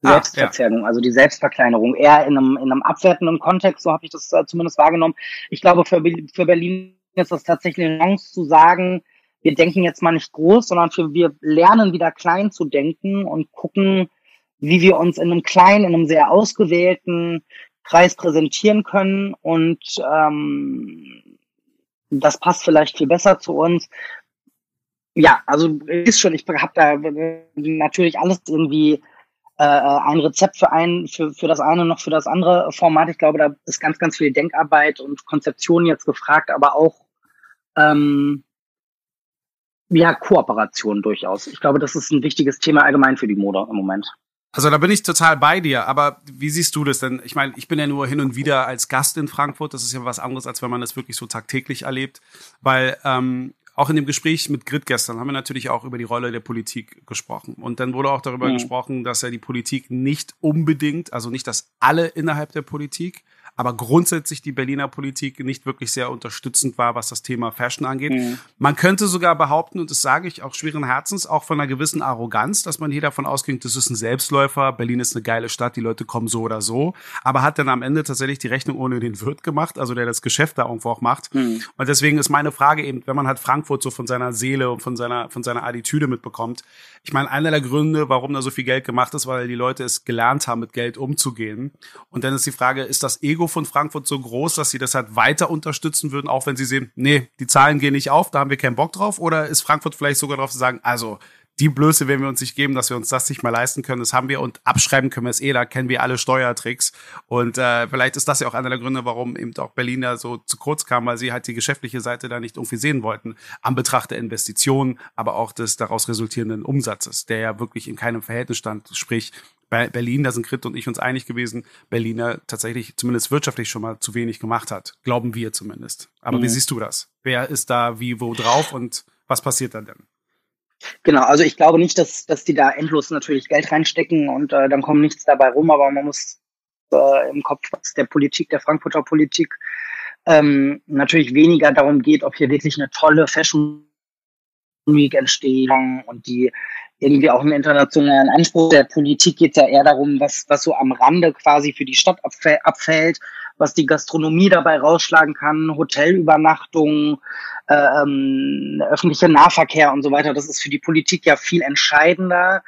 Ah, Selbstverzerrung, ja. also die Selbstverkleinerung, eher in einem, in einem abwertenden Kontext, so habe ich das äh, zumindest wahrgenommen. Ich glaube, für, für Berlin ist das tatsächlich eine Chance zu sagen, wir denken jetzt mal nicht groß, sondern für, wir lernen wieder klein zu denken und gucken, wie wir uns in einem kleinen, in einem sehr ausgewählten Kreis präsentieren können und ähm, das passt vielleicht viel besser zu uns. Ja, also ist schon, ich habe da natürlich alles irgendwie äh, ein Rezept für ein, für, für das eine noch für das andere Format. Ich glaube, da ist ganz, ganz viel Denkarbeit und Konzeption jetzt gefragt, aber auch ähm, ja, Kooperation durchaus. Ich glaube, das ist ein wichtiges Thema allgemein für die Mode im Moment. Also da bin ich total bei dir, aber wie siehst du das denn? Ich meine, ich bin ja nur hin und wieder als Gast in Frankfurt, das ist ja was anderes, als wenn man das wirklich so tagtäglich erlebt, weil ähm, auch in dem Gespräch mit Grit gestern haben wir natürlich auch über die Rolle der Politik gesprochen. Und dann wurde auch darüber mhm. gesprochen, dass ja die Politik nicht unbedingt, also nicht, dass alle innerhalb der Politik, aber grundsätzlich die Berliner Politik nicht wirklich sehr unterstützend war, was das Thema Fashion angeht. Mhm. Man könnte sogar behaupten, und das sage ich auch schweren Herzens, auch von einer gewissen Arroganz, dass man hier davon ausgeht, das ist ein Selbstläufer, Berlin ist eine geile Stadt, die Leute kommen so oder so, aber hat dann am Ende tatsächlich die Rechnung ohne den Wirt gemacht, also der das Geschäft da irgendwo auch macht. Mhm. Und deswegen ist meine Frage eben, wenn man halt Frankfurt so von seiner Seele und von seiner, von seiner Attitüde mitbekommt, ich meine, einer der Gründe, warum da so viel Geld gemacht ist, weil die Leute es gelernt haben, mit Geld umzugehen. Und dann ist die Frage, ist das Ego von Frankfurt so groß, dass sie das halt weiter unterstützen würden, auch wenn sie sehen, nee, die Zahlen gehen nicht auf, da haben wir keinen Bock drauf? Oder ist Frankfurt vielleicht sogar drauf zu sagen, also die Blöße werden wir uns nicht geben, dass wir uns das nicht mal leisten können. Das haben wir und abschreiben können wir es eh, da kennen wir alle Steuertricks. Und äh, vielleicht ist das ja auch einer der Gründe, warum eben auch Berlin da so zu kurz kam, weil sie halt die geschäftliche Seite da nicht irgendwie sehen wollten. Am Betracht der Investitionen, aber auch des daraus resultierenden Umsatzes, der ja wirklich in keinem Verhältnis stand. Sprich, bei Berlin, da sind Grit und ich uns einig gewesen, Berliner tatsächlich zumindest wirtschaftlich schon mal zu wenig gemacht hat. Glauben wir zumindest. Aber mhm. wie siehst du das? Wer ist da wie wo drauf und was passiert da denn? Genau, also ich glaube nicht, dass, dass die da endlos natürlich Geld reinstecken und äh, dann kommt nichts dabei rum, aber man muss äh, im Kopf was der Politik, der Frankfurter Politik, ähm, natürlich weniger darum geht, ob hier wirklich eine tolle Fashion Week entsteht und die irgendwie auch einen internationalen Anspruch. Der Politik geht ja eher darum, was, was so am Rande quasi für die Stadt abfällt, was die Gastronomie dabei rausschlagen kann, Hotelübernachtungen, ähm, öffentlicher Nahverkehr und so weiter. Das ist für die Politik ja viel entscheidender.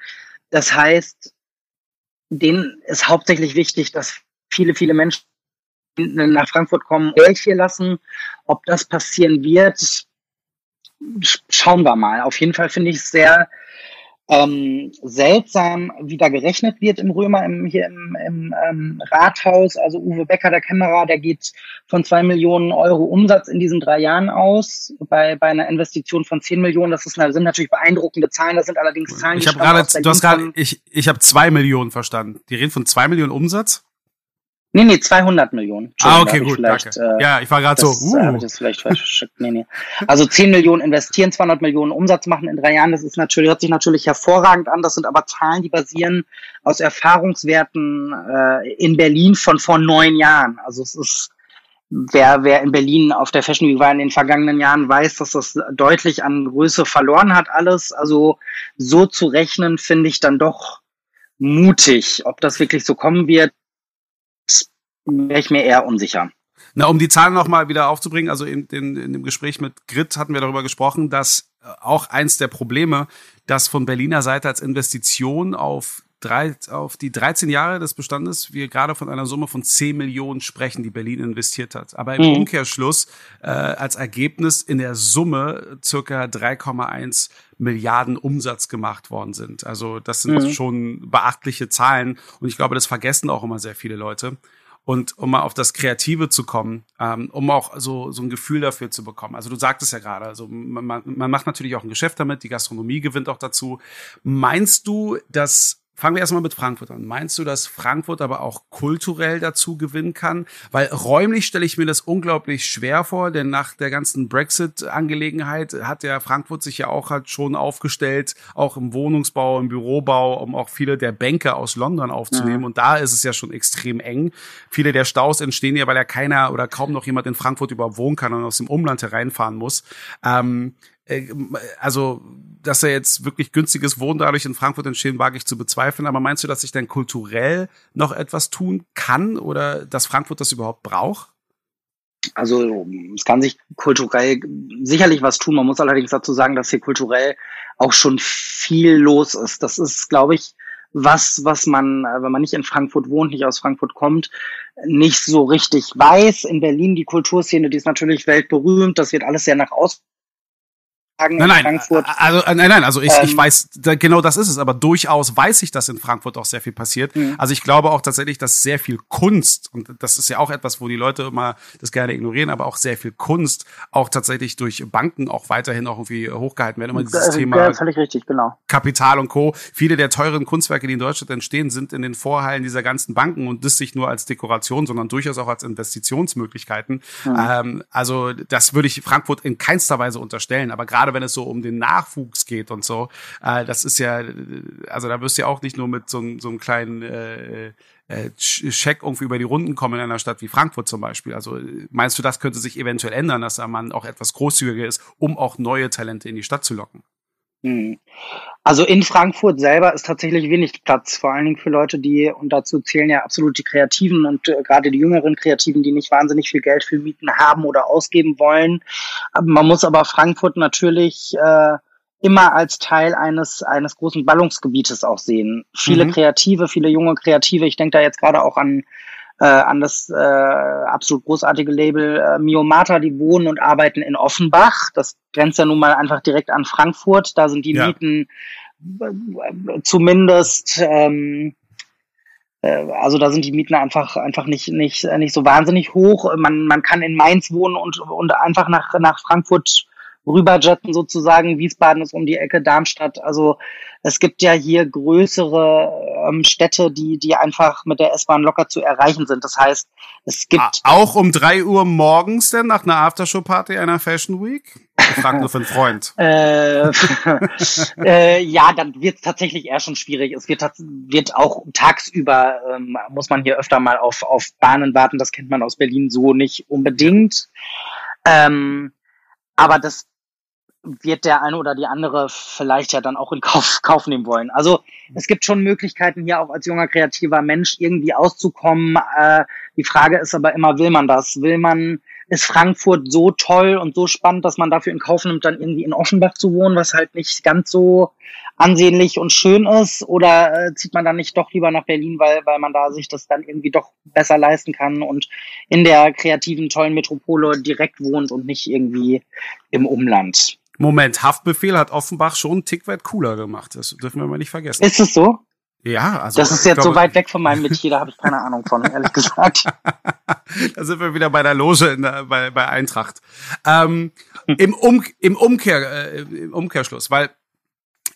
Das heißt, denen ist hauptsächlich wichtig, dass viele, viele Menschen nach Frankfurt kommen, Geld hier lassen. Ob das passieren wird, schauen wir mal. Auf jeden Fall finde ich es sehr ähm, seltsam wieder gerechnet wird im Römer, im, hier im, im ähm, Rathaus. Also Uwe Becker, der Kämmerer, der geht von zwei Millionen Euro Umsatz in diesen drei Jahren aus, bei, bei einer Investition von zehn Millionen. Das, ist, das sind natürlich beeindruckende Zahlen, das sind allerdings Zahlen, ich habe gerade, du hast gerade, ich, ich habe zwei Millionen verstanden. Die reden von zwei Millionen Umsatz? Nee, nee, 200 Millionen. Ah, okay, gut, danke. Äh, ja, ich war gerade so. Uh. Äh, ich das vielleicht verschickt. Nee, nee. Also 10 Millionen investieren, 200 Millionen Umsatz machen in drei Jahren, das ist natürlich, hört sich natürlich hervorragend an. Das sind aber Zahlen, die basieren aus Erfahrungswerten äh, in Berlin von vor neun Jahren. Also es ist, wer, wer in Berlin auf der Fashion Week war in den vergangenen Jahren, weiß, dass das deutlich an Größe verloren hat alles. Also so zu rechnen, finde ich dann doch mutig. Ob das wirklich so kommen wird, wäre ich mir eher unsicher. Na, um die Zahlen nochmal wieder aufzubringen, also in, in, in dem Gespräch mit Grit hatten wir darüber gesprochen, dass äh, auch eins der Probleme, dass von Berliner Seite als Investition auf drei, auf die 13 Jahre des Bestandes wir gerade von einer Summe von 10 Millionen sprechen, die Berlin investiert hat. Aber im mhm. Umkehrschluss äh, als Ergebnis in der Summe circa 3,1 Milliarden Umsatz gemacht worden sind. Also das sind mhm. schon beachtliche Zahlen und ich glaube, das vergessen auch immer sehr viele Leute. Und um mal auf das Kreative zu kommen, ähm, um auch so, so ein Gefühl dafür zu bekommen. Also du sagtest ja gerade, also man, man macht natürlich auch ein Geschäft damit, die Gastronomie gewinnt auch dazu. Meinst du, dass Fangen wir erstmal mit Frankfurt an. Meinst du, dass Frankfurt aber auch kulturell dazu gewinnen kann? Weil räumlich stelle ich mir das unglaublich schwer vor, denn nach der ganzen Brexit-Angelegenheit hat ja Frankfurt sich ja auch halt schon aufgestellt, auch im Wohnungsbau, im Bürobau, um auch viele der Bänke aus London aufzunehmen. Ja. Und da ist es ja schon extrem eng. Viele der Staus entstehen ja, weil ja keiner oder kaum noch jemand in Frankfurt überhaupt wohnen kann und aus dem Umland hereinfahren muss. Ähm, äh, also, dass er jetzt wirklich günstiges Wohnen dadurch in Frankfurt entstehen, wage ich zu bezweifeln. Aber meinst du, dass sich denn kulturell noch etwas tun kann oder dass Frankfurt das überhaupt braucht? Also es kann sich kulturell sicherlich was tun. Man muss allerdings dazu sagen, dass hier kulturell auch schon viel los ist. Das ist, glaube ich, was, was man, wenn man nicht in Frankfurt wohnt, nicht aus Frankfurt kommt, nicht so richtig weiß. In Berlin die Kulturszene, die ist natürlich weltberühmt. Das wird alles sehr nach außen nein, nein, Frankfurt. Also äh, nein, nein, also ich, ähm, ich weiß, da, genau das ist es, aber durchaus weiß ich, dass in Frankfurt auch sehr viel passiert. Mhm. Also ich glaube auch tatsächlich, dass sehr viel Kunst, und das ist ja auch etwas, wo die Leute immer das gerne ignorieren, aber auch sehr viel Kunst auch tatsächlich durch Banken auch weiterhin auch irgendwie hochgehalten werden. Immer dieses das, Thema ja, völlig richtig, genau. Kapital und Co. Viele der teuren Kunstwerke, die in Deutschland entstehen, sind in den Vorhallen dieser ganzen Banken und das nicht nur als Dekoration, sondern durchaus auch als Investitionsmöglichkeiten. Mhm. Ähm, also das würde ich Frankfurt in keinster Weise unterstellen, aber gerade gerade wenn es so um den Nachwuchs geht und so, äh, das ist ja, also da wirst du ja auch nicht nur mit so, so einem kleinen äh, äh, Check irgendwie über die Runden kommen in einer Stadt wie Frankfurt zum Beispiel. Also meinst du, das könnte sich eventuell ändern, dass man auch etwas großzügiger ist, um auch neue Talente in die Stadt zu locken? Hm. Also in Frankfurt selber ist tatsächlich wenig Platz, vor allen Dingen für Leute, die, und dazu zählen ja absolut die Kreativen und äh, gerade die jüngeren Kreativen, die nicht wahnsinnig viel Geld für Mieten haben oder ausgeben wollen. Man muss aber Frankfurt natürlich äh, immer als Teil eines, eines großen Ballungsgebietes auch sehen. Viele mhm. Kreative, viele junge Kreative, ich denke da jetzt gerade auch an äh, an das äh, absolut großartige Label äh, Miomata, die wohnen und arbeiten in Offenbach. Das grenzt ja nun mal einfach direkt an Frankfurt. Da sind die ja. Mieten äh, zumindest ähm, äh, also da sind die Mieten einfach einfach nicht nicht nicht so wahnsinnig hoch. Man man kann in Mainz wohnen und und einfach nach nach Frankfurt rüberjetten sozusagen. Wiesbaden ist um die Ecke, Darmstadt. Also es gibt ja hier größere ähm, Städte, die, die einfach mit der S-Bahn locker zu erreichen sind. Das heißt, es gibt. Auch um drei Uhr morgens denn nach einer Aftershow-Party einer Fashion Week? Ich frage nur für einen Freund. [LAUGHS] äh, [LAUGHS] äh, ja, dann wird es tatsächlich eher schon schwierig. Es wird, wird auch tagsüber, ähm, muss man hier öfter mal auf, auf Bahnen warten. Das kennt man aus Berlin so nicht unbedingt. Ähm, aber das wird der eine oder die andere vielleicht ja dann auch in Kauf, [LAUGHS] Kauf nehmen wollen. Also es gibt schon Möglichkeiten hier auch als junger kreativer Mensch irgendwie auszukommen. Äh, die Frage ist aber immer, will man das? Will man, ist Frankfurt so toll und so spannend, dass man dafür in Kauf nimmt, dann irgendwie in Offenbach zu wohnen, was halt nicht ganz so ansehnlich und schön ist? Oder äh, zieht man dann nicht doch lieber nach Berlin, weil, weil man da sich das dann irgendwie doch besser leisten kann und in der kreativen, tollen Metropole direkt wohnt und nicht irgendwie im Umland? Moment, Haftbefehl hat Offenbach schon einen Tick weit cooler gemacht. Das dürfen wir mal nicht vergessen. Ist es so? Ja, also. Das ist jetzt glaube, so weit weg von meinem Metier, da habe ich keine Ahnung von, ehrlich gesagt. [LAUGHS] da sind wir wieder bei der Loge der, bei, bei Eintracht. Ähm, im, um, im, Umkehr, äh, Im Umkehrschluss, weil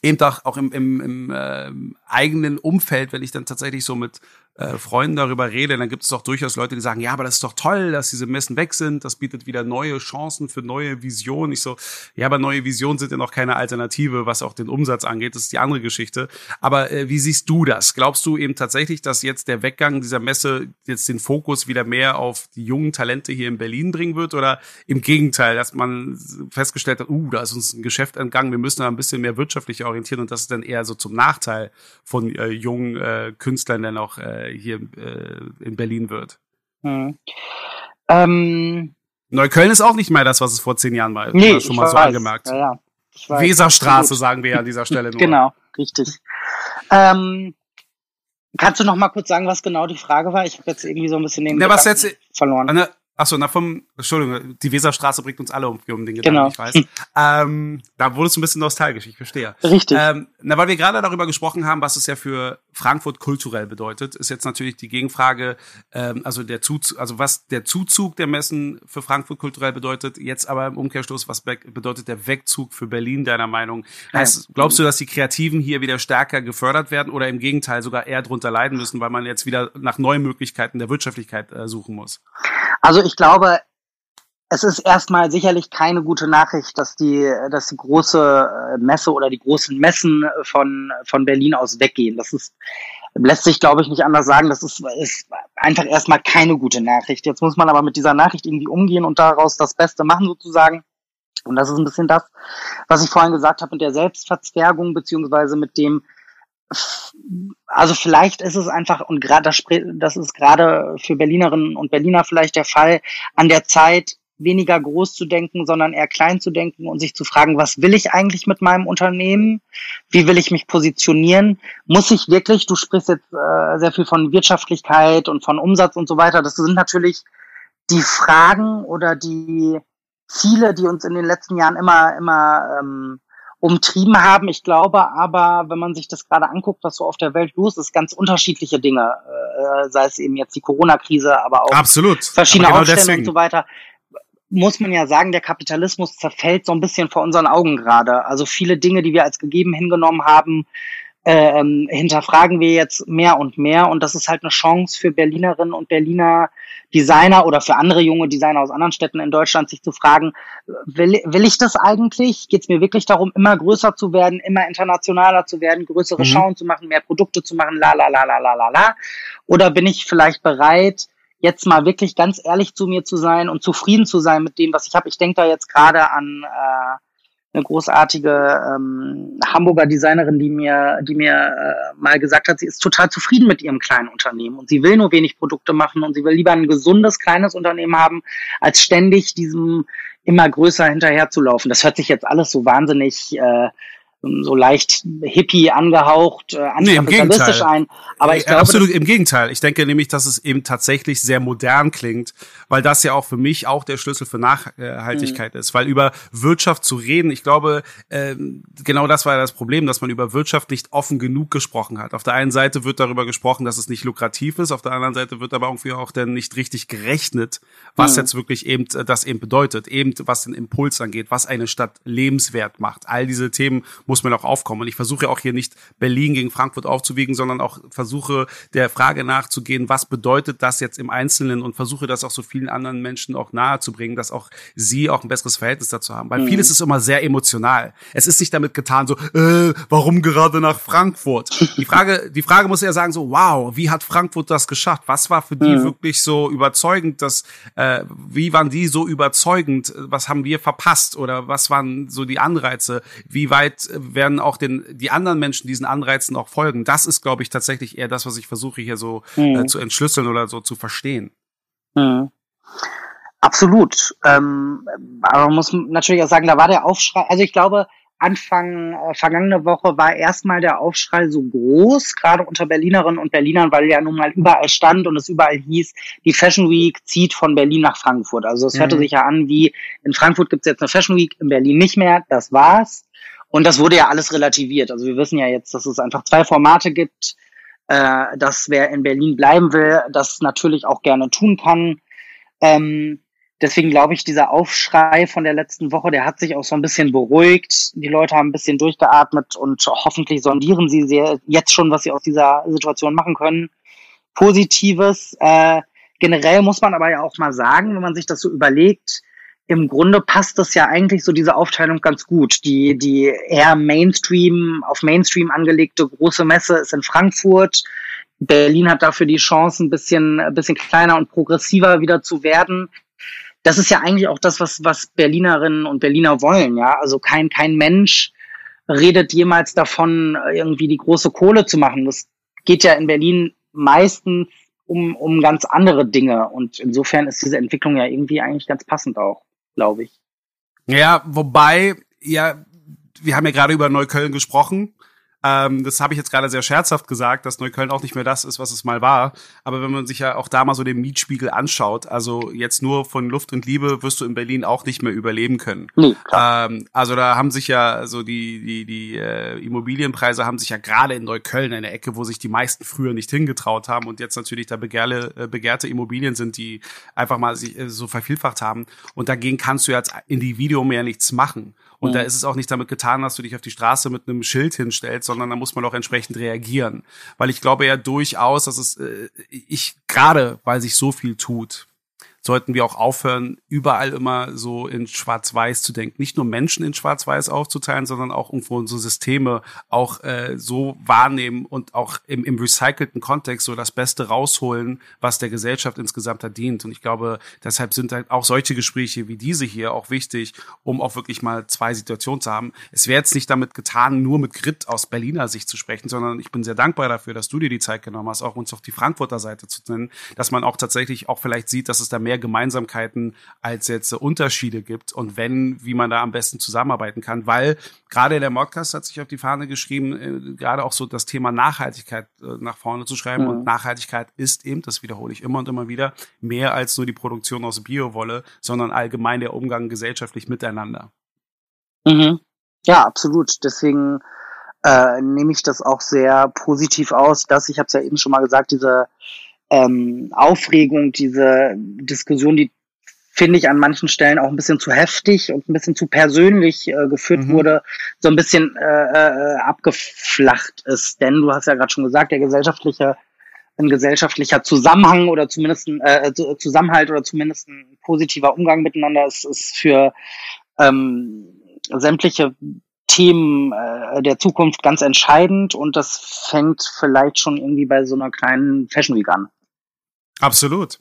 eben auch, auch im, im, im äh, eigenen Umfeld, wenn ich dann tatsächlich so mit äh, Freunden darüber rede, dann gibt es doch durchaus Leute, die sagen, ja, aber das ist doch toll, dass diese Messen weg sind, das bietet wieder neue Chancen für neue Visionen. Ich so, ja, aber neue Visionen sind ja noch keine Alternative, was auch den Umsatz angeht, das ist die andere Geschichte. Aber äh, wie siehst du das? Glaubst du eben tatsächlich, dass jetzt der Weggang dieser Messe jetzt den Fokus wieder mehr auf die jungen Talente hier in Berlin bringen wird oder im Gegenteil, dass man festgestellt hat, uh, da ist uns ein Geschäft entgangen, wir müssen da ein bisschen mehr wirtschaftlich orientieren und das ist dann eher so zum Nachteil von äh, jungen äh, Künstlern dann auch äh, hier äh, in Berlin wird. Hm. Ähm, Neukölln ist auch nicht mehr das, was es vor zehn Jahren war. Nee, schon mal so weiß. angemerkt. Ja, ja. Weserstraße, sagen wir ja an dieser Stelle [LAUGHS] nur. Genau, richtig. Ähm, kannst du noch mal kurz sagen, was genau die Frage war? Ich habe jetzt irgendwie so ein bisschen den ja, was jetzt, verloren. Eine, Achso, na vom, Entschuldigung, die Weserstraße bringt uns alle um, um den Gedanken, genau. ich weiß. ähm, da wurde es ein bisschen nostalgisch, ich verstehe. Richtig. Ähm, na, weil wir gerade darüber gesprochen haben, was es ja für Frankfurt kulturell bedeutet, ist jetzt natürlich die Gegenfrage, ähm, also der Zuzug, also was der Zuzug der Messen für Frankfurt kulturell bedeutet, jetzt aber im Umkehrschluss, was bedeutet der Wegzug für Berlin, deiner Meinung? Heißt, glaubst du, dass die Kreativen hier wieder stärker gefördert werden oder im Gegenteil sogar eher drunter leiden müssen, weil man jetzt wieder nach neuen Möglichkeiten der Wirtschaftlichkeit äh, suchen muss? Also ich glaube, es ist erstmal sicherlich keine gute Nachricht, dass die, dass die große äh, Messe oder die großen Messen von, von Berlin aus weggehen. Das ist, lässt sich, glaube ich, nicht anders sagen. Das ist, ist einfach erstmal keine gute Nachricht. Jetzt muss man aber mit dieser Nachricht irgendwie umgehen und daraus das Beste machen sozusagen. Und das ist ein bisschen das, was ich vorhin gesagt habe mit der Selbstverzwergung beziehungsweise mit dem, also vielleicht ist es einfach, und gerade das ist gerade für Berlinerinnen und Berliner vielleicht der Fall, an der Zeit, weniger groß zu denken, sondern eher klein zu denken und sich zu fragen, was will ich eigentlich mit meinem Unternehmen? Wie will ich mich positionieren? Muss ich wirklich, du sprichst jetzt äh, sehr viel von Wirtschaftlichkeit und von Umsatz und so weiter, das sind natürlich die Fragen oder die Ziele, die uns in den letzten Jahren immer, immer ähm, umtrieben haben. Ich glaube aber, wenn man sich das gerade anguckt, was so auf der Welt los ist, ganz unterschiedliche Dinge, äh, sei es eben jetzt die Corona-Krise, aber auch Absolut. verschiedene genau Aufstände deswegen. und so weiter, muss man ja sagen, der Kapitalismus zerfällt so ein bisschen vor unseren Augen gerade. Also viele Dinge, die wir als gegeben hingenommen haben, ähm, hinterfragen wir jetzt mehr und mehr. Und das ist halt eine Chance für Berlinerinnen und Berliner Designer oder für andere junge Designer aus anderen Städten in Deutschland, sich zu fragen, will, will ich das eigentlich? Geht es mir wirklich darum, immer größer zu werden, immer internationaler zu werden, größere mhm. Schauen zu machen, mehr Produkte zu machen, la la la la la la la? Oder bin ich vielleicht bereit, jetzt mal wirklich ganz ehrlich zu mir zu sein und zufrieden zu sein mit dem, was ich habe? Ich denke da jetzt gerade an äh, eine großartige ähm, Hamburger Designerin, die mir, die mir äh, mal gesagt hat, sie ist total zufrieden mit ihrem kleinen Unternehmen und sie will nur wenig Produkte machen und sie will lieber ein gesundes kleines Unternehmen haben, als ständig diesem immer größer hinterherzulaufen. Das hört sich jetzt alles so wahnsinnig äh, so leicht hippie angehaucht, äh, nee, im Gegenteil. ein. Aber ich glaube, absolut im Gegenteil. Ich denke nämlich, dass es eben tatsächlich sehr modern klingt, weil das ja auch für mich auch der Schlüssel für Nachhaltigkeit mhm. ist. Weil über Wirtschaft zu reden, ich glaube, äh, genau das war ja das Problem, dass man über Wirtschaft nicht offen genug gesprochen hat. Auf der einen Seite wird darüber gesprochen, dass es nicht lukrativ ist, auf der anderen Seite wird aber irgendwie auch dann nicht richtig gerechnet, was mhm. jetzt wirklich eben äh, das eben bedeutet, eben was den Impuls angeht, was eine Stadt lebenswert macht. All diese Themen muss man auch aufkommen. Und ich versuche auch hier nicht Berlin gegen Frankfurt aufzuwiegen, sondern auch versuche der Frage nachzugehen, was bedeutet das jetzt im Einzelnen und versuche das auch so vielen anderen Menschen auch nahe zu bringen, dass auch sie auch ein besseres Verhältnis dazu haben. Weil mhm. vieles ist immer sehr emotional. Es ist nicht damit getan, so, äh, warum gerade nach Frankfurt? Die Frage, die Frage muss ja sagen, so, wow, wie hat Frankfurt das geschafft? Was war für die mhm. wirklich so überzeugend, dass, äh, wie waren die so überzeugend? Was haben wir verpasst? Oder was waren so die Anreize? Wie weit werden auch den, die anderen Menschen diesen Anreizen auch folgen. Das ist, glaube ich, tatsächlich eher das, was ich versuche hier so mhm. äh, zu entschlüsseln oder so zu verstehen. Mhm. Absolut. Ähm, aber man muss natürlich auch sagen, da war der Aufschrei, also ich glaube, Anfang äh, vergangene Woche war erstmal der Aufschrei so groß, gerade unter Berlinerinnen und Berlinern, weil ja nun mal überall stand und es überall hieß, die Fashion Week zieht von Berlin nach Frankfurt. Also es hörte mhm. sich ja an wie, in Frankfurt gibt es jetzt eine Fashion Week, in Berlin nicht mehr, das war's. Und das wurde ja alles relativiert. Also wir wissen ja jetzt, dass es einfach zwei Formate gibt, äh, dass wer in Berlin bleiben will, das natürlich auch gerne tun kann. Ähm, deswegen glaube ich, dieser Aufschrei von der letzten Woche, der hat sich auch so ein bisschen beruhigt. Die Leute haben ein bisschen durchgeatmet und hoffentlich sondieren sie sehr, jetzt schon, was sie aus dieser Situation machen können. Positives. Äh, generell muss man aber ja auch mal sagen, wenn man sich das so überlegt, im Grunde passt das ja eigentlich so diese Aufteilung ganz gut. Die, die eher Mainstream, auf Mainstream angelegte große Messe ist in Frankfurt. Berlin hat dafür die Chance, ein bisschen, ein bisschen kleiner und progressiver wieder zu werden. Das ist ja eigentlich auch das, was, was Berlinerinnen und Berliner wollen, ja. Also kein, kein Mensch redet jemals davon, irgendwie die große Kohle zu machen. Das geht ja in Berlin meistens um, um ganz andere Dinge. Und insofern ist diese Entwicklung ja irgendwie eigentlich ganz passend auch, glaube ich. Ja, wobei, ja, wir haben ja gerade über Neukölln gesprochen. Ähm, das habe ich jetzt gerade sehr scherzhaft gesagt, dass Neukölln auch nicht mehr das ist, was es mal war. Aber wenn man sich ja auch da mal so den Mietspiegel anschaut, also jetzt nur von Luft und Liebe wirst du in Berlin auch nicht mehr überleben können. Nee, ähm, also da haben sich ja so die die die äh, Immobilienpreise haben sich ja gerade in Neukölln eine Ecke, wo sich die meisten früher nicht hingetraut haben und jetzt natürlich da begehrle, äh, begehrte Immobilien sind, die einfach mal sich äh, so vervielfacht haben. Und dagegen kannst du ja als Individuum mehr nichts machen. Und mhm. da ist es auch nicht damit getan, dass du dich auf die Straße mit einem Schild hinstellst, sondern da muss man auch entsprechend reagieren. Weil ich glaube ja durchaus, dass es, äh, ich gerade, weil sich so viel tut, sollten wir auch aufhören, überall immer so in Schwarz-Weiß zu denken. Nicht nur Menschen in Schwarz-Weiß aufzuteilen, sondern auch irgendwo unsere Systeme auch äh, so wahrnehmen und auch im, im recycelten Kontext so das Beste rausholen, was der Gesellschaft insgesamt dient. Und ich glaube, deshalb sind halt auch solche Gespräche wie diese hier auch wichtig, um auch wirklich mal zwei Situationen zu haben. Es wäre jetzt nicht damit getan, nur mit Grit aus Berliner Sicht zu sprechen, sondern ich bin sehr dankbar dafür, dass du dir die Zeit genommen hast, auch uns auf die Frankfurter Seite zu nennen, dass man auch tatsächlich auch vielleicht sieht, dass es da mehr mehr Gemeinsamkeiten als jetzt Unterschiede gibt und wenn, wie man da am besten zusammenarbeiten kann, weil gerade der Modcast hat sich auf die Fahne geschrieben, äh, gerade auch so das Thema Nachhaltigkeit äh, nach vorne zu schreiben mhm. und Nachhaltigkeit ist eben, das wiederhole ich immer und immer wieder, mehr als nur die Produktion aus Biowolle, sondern allgemein der Umgang gesellschaftlich miteinander. Mhm. Ja, absolut. Deswegen äh, nehme ich das auch sehr positiv aus, dass ich habe es ja eben schon mal gesagt, diese ähm, Aufregung, diese Diskussion, die finde ich an manchen Stellen auch ein bisschen zu heftig und ein bisschen zu persönlich äh, geführt mhm. wurde, so ein bisschen äh, äh, abgeflacht ist. Denn du hast ja gerade schon gesagt, der gesellschaftliche, ein gesellschaftlicher Zusammenhang oder zumindest ein äh, Zusammenhalt oder zumindest ein positiver Umgang miteinander ist, ist für ähm, sämtliche Themen äh, der Zukunft ganz entscheidend und das fängt vielleicht schon irgendwie bei so einer kleinen Fashion Week an. Absolut.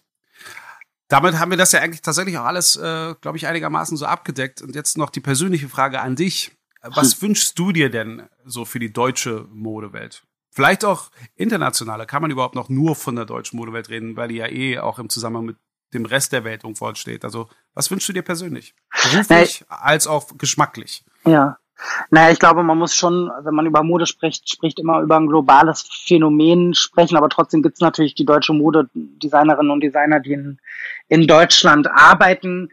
Damit haben wir das ja eigentlich tatsächlich auch alles, äh, glaube ich, einigermaßen so abgedeckt. Und jetzt noch die persönliche Frage an dich. Was hm. wünschst du dir denn so für die deutsche Modewelt? Vielleicht auch internationale. Kann man überhaupt noch nur von der deutschen Modewelt reden, weil die ja eh auch im Zusammenhang mit dem Rest der Welt irgendwo steht. Also, was wünschst du dir persönlich? Beruflich als auch geschmacklich? Ja, naja, ich glaube, man muss schon, wenn man über Mode spricht, spricht immer über ein globales Phänomen sprechen, aber trotzdem gibt es natürlich die deutsche Modedesignerinnen und Designer, die in, in Deutschland arbeiten.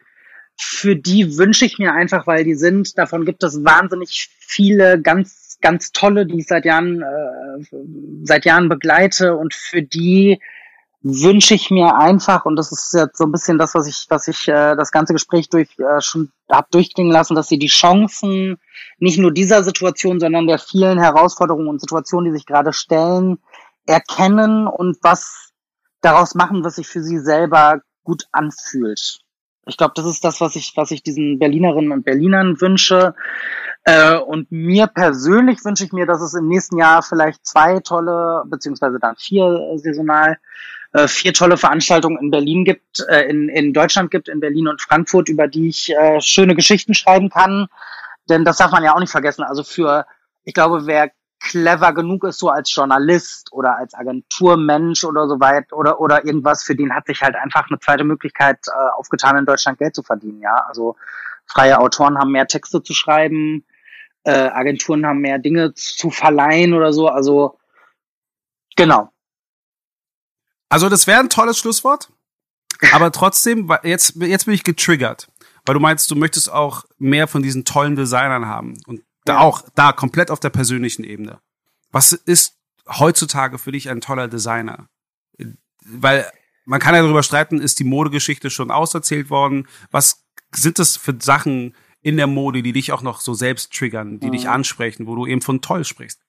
Für die wünsche ich mir einfach, weil die sind, davon gibt es wahnsinnig viele ganz, ganz tolle, die ich seit Jahren, äh, seit Jahren begleite und für die wünsche ich mir einfach, und das ist jetzt so ein bisschen das, was ich, was ich äh, das ganze Gespräch durch äh, schon hab durchklingen lassen, dass sie die Chancen nicht nur dieser Situation, sondern der vielen Herausforderungen und Situationen, die sich gerade stellen, erkennen und was daraus machen, was sich für sie selber gut anfühlt. Ich glaube, das ist das, was ich, was ich diesen Berlinerinnen und Berlinern wünsche. Äh, und mir persönlich wünsche ich mir, dass es im nächsten Jahr vielleicht zwei tolle, beziehungsweise dann vier saisonal äh, vier tolle Veranstaltungen in Berlin gibt, äh, in, in Deutschland gibt, in Berlin und Frankfurt, über die ich äh, schöne Geschichten schreiben kann. Denn das darf man ja auch nicht vergessen. Also für, ich glaube, wer clever genug ist, so als Journalist oder als Agenturmensch oder so weit oder oder irgendwas, für den hat sich halt einfach eine zweite Möglichkeit äh, aufgetan, in Deutschland Geld zu verdienen. Ja, also freie Autoren haben mehr Texte zu schreiben, äh, Agenturen haben mehr Dinge zu verleihen oder so. Also genau. Also das wäre ein tolles Schlusswort. Aber trotzdem, jetzt, jetzt bin ich getriggert. Weil du meinst, du möchtest auch mehr von diesen tollen Designern haben. Und da ja. auch da komplett auf der persönlichen Ebene. Was ist heutzutage für dich ein toller Designer? Weil man kann ja darüber streiten, ist die Modegeschichte schon auserzählt worden? Was sind das für Sachen in der Mode, die dich auch noch so selbst triggern, die mhm. dich ansprechen, wo du eben von toll sprichst?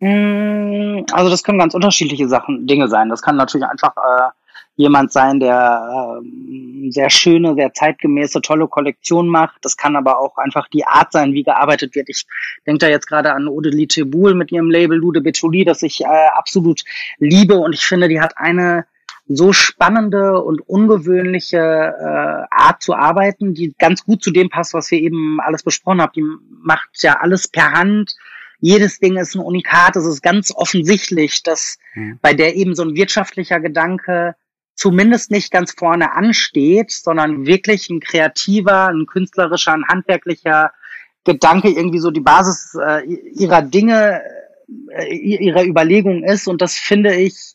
Mm, also das können ganz unterschiedliche Sachen, Dinge sein. Das kann natürlich einfach äh, jemand sein, der äh, sehr schöne, sehr zeitgemäße, tolle Kollektion macht. Das kann aber auch einfach die Art sein, wie gearbeitet wird. Ich denke da jetzt gerade an Odelie Teboul mit ihrem Label Lude Betuli, das ich äh, absolut liebe und ich finde, die hat eine so spannende und ungewöhnliche äh, Art zu arbeiten, die ganz gut zu dem passt, was wir eben alles besprochen haben. Die macht ja alles per Hand. Jedes Ding ist ein Unikat. Es ist ganz offensichtlich, dass mhm. bei der eben so ein wirtschaftlicher Gedanke zumindest nicht ganz vorne ansteht, sondern wirklich ein kreativer, ein künstlerischer, ein handwerklicher Gedanke irgendwie so die Basis äh, ihrer Dinge, äh, ihrer Überlegung ist. Und das finde ich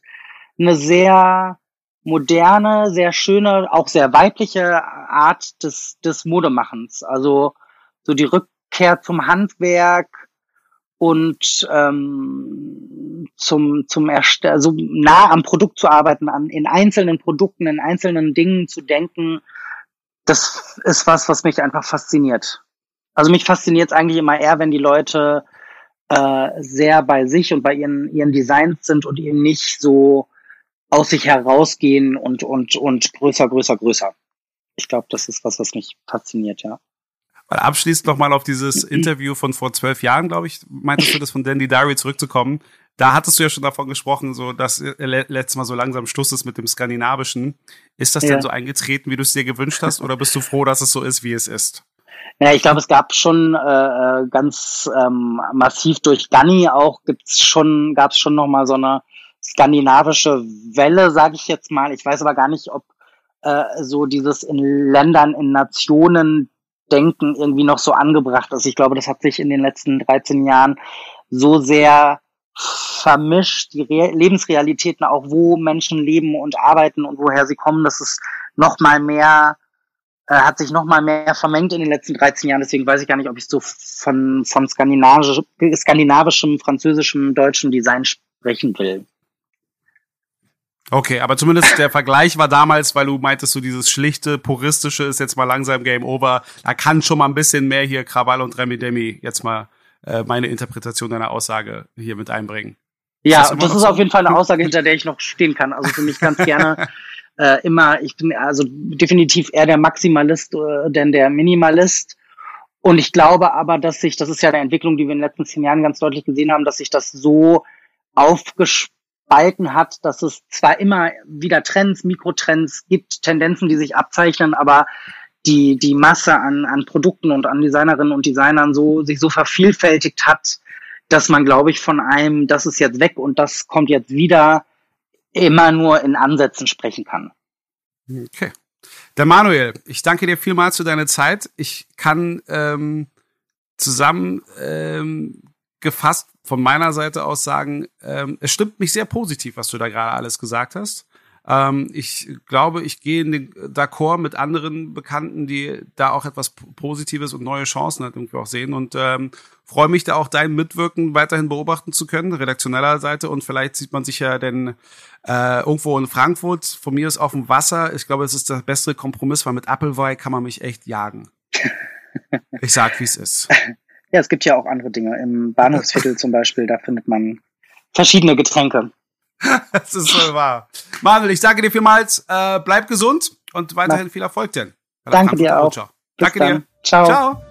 eine sehr moderne, sehr schöne, auch sehr weibliche Art des, des Modemachens. Also so die Rückkehr zum Handwerk und ähm, zum, zum Erste so nah am Produkt zu arbeiten, an, in einzelnen Produkten, in einzelnen Dingen zu denken, das ist was, was mich einfach fasziniert. Also mich fasziniert es eigentlich immer eher, wenn die Leute äh, sehr bei sich und bei ihren, ihren Designs sind und eben nicht so aus sich herausgehen und, und, und größer, größer, größer. Ich glaube, das ist was, was mich fasziniert, ja. Weil abschließend nochmal auf dieses Interview von vor zwölf Jahren, glaube ich, meintest du das von Dandy Diary zurückzukommen. Da hattest du ja schon davon gesprochen, so dass letztes Mal so langsam Schluss ist mit dem Skandinavischen. Ist das ja. denn so eingetreten, wie du es dir gewünscht hast, oder bist du froh, dass es so ist, wie es ist? Ja, ich glaube, es gab schon äh, ganz ähm, massiv durch Gunny auch gibt's schon, gab es schon noch mal so eine skandinavische Welle, sage ich jetzt mal. Ich weiß aber gar nicht, ob äh, so dieses in Ländern, in Nationen Denken irgendwie noch so angebracht ist. Ich glaube, das hat sich in den letzten 13 Jahren so sehr vermischt, die Re Lebensrealitäten auch, wo Menschen leben und arbeiten und woher sie kommen, das ist noch mal mehr, äh, hat sich noch mal mehr vermengt in den letzten 13 Jahren. Deswegen weiß ich gar nicht, ob ich so von, von skandinavisch, skandinavischem, französischem, deutschem Design sprechen will. Okay, aber zumindest der Vergleich war damals, weil du meintest, so dieses schlichte, puristische ist jetzt mal langsam Game Over. Da kann schon mal ein bisschen mehr hier Krawall und Remi Demi jetzt mal äh, meine Interpretation deiner Aussage hier mit einbringen. Ja, das, das ist so? auf jeden Fall eine Aussage, hinter der ich noch stehen kann. Also für mich ganz gerne [LAUGHS] äh, immer, ich bin also definitiv eher der Maximalist äh, denn der Minimalist. Und ich glaube aber, dass sich, das ist ja eine Entwicklung, die wir in den letzten zehn Jahren ganz deutlich gesehen haben, dass sich das so aufgespielt Balken hat, dass es zwar immer wieder Trends, Mikrotrends gibt, Tendenzen, die sich abzeichnen, aber die, die Masse an, an Produkten und an Designerinnen und Designern so, sich so vervielfältigt hat, dass man, glaube ich, von einem, das ist jetzt weg und das kommt jetzt wieder, immer nur in Ansätzen sprechen kann. Okay. Der Manuel, ich danke dir vielmals für deine Zeit. Ich kann ähm, zusammen ähm, gefasst von meiner Seite aus sagen, ähm, es stimmt mich sehr positiv, was du da gerade alles gesagt hast. Ähm, ich glaube, ich gehe in den D'accord mit anderen Bekannten, die da auch etwas Positives und neue Chancen halt irgendwie auch sehen und ähm, freue mich da auch dein Mitwirken weiterhin beobachten zu können, redaktioneller Seite und vielleicht sieht man sich ja denn äh, irgendwo in Frankfurt, von mir ist auf dem Wasser, ich glaube, es ist der bessere Kompromiss, weil mit Applewey kann man mich echt jagen. Ich sag, wie es ist. Ja, es gibt ja auch andere Dinge. Im Bahnhofsviertel [LAUGHS] zum Beispiel, da findet man verschiedene Getränke. [LAUGHS] das ist so wahr. Manuel, ich danke dir vielmals. Äh, bleib gesund und weiterhin viel Erfolg denn. Danke dir auch. Danke dir. Ciao. Ciao.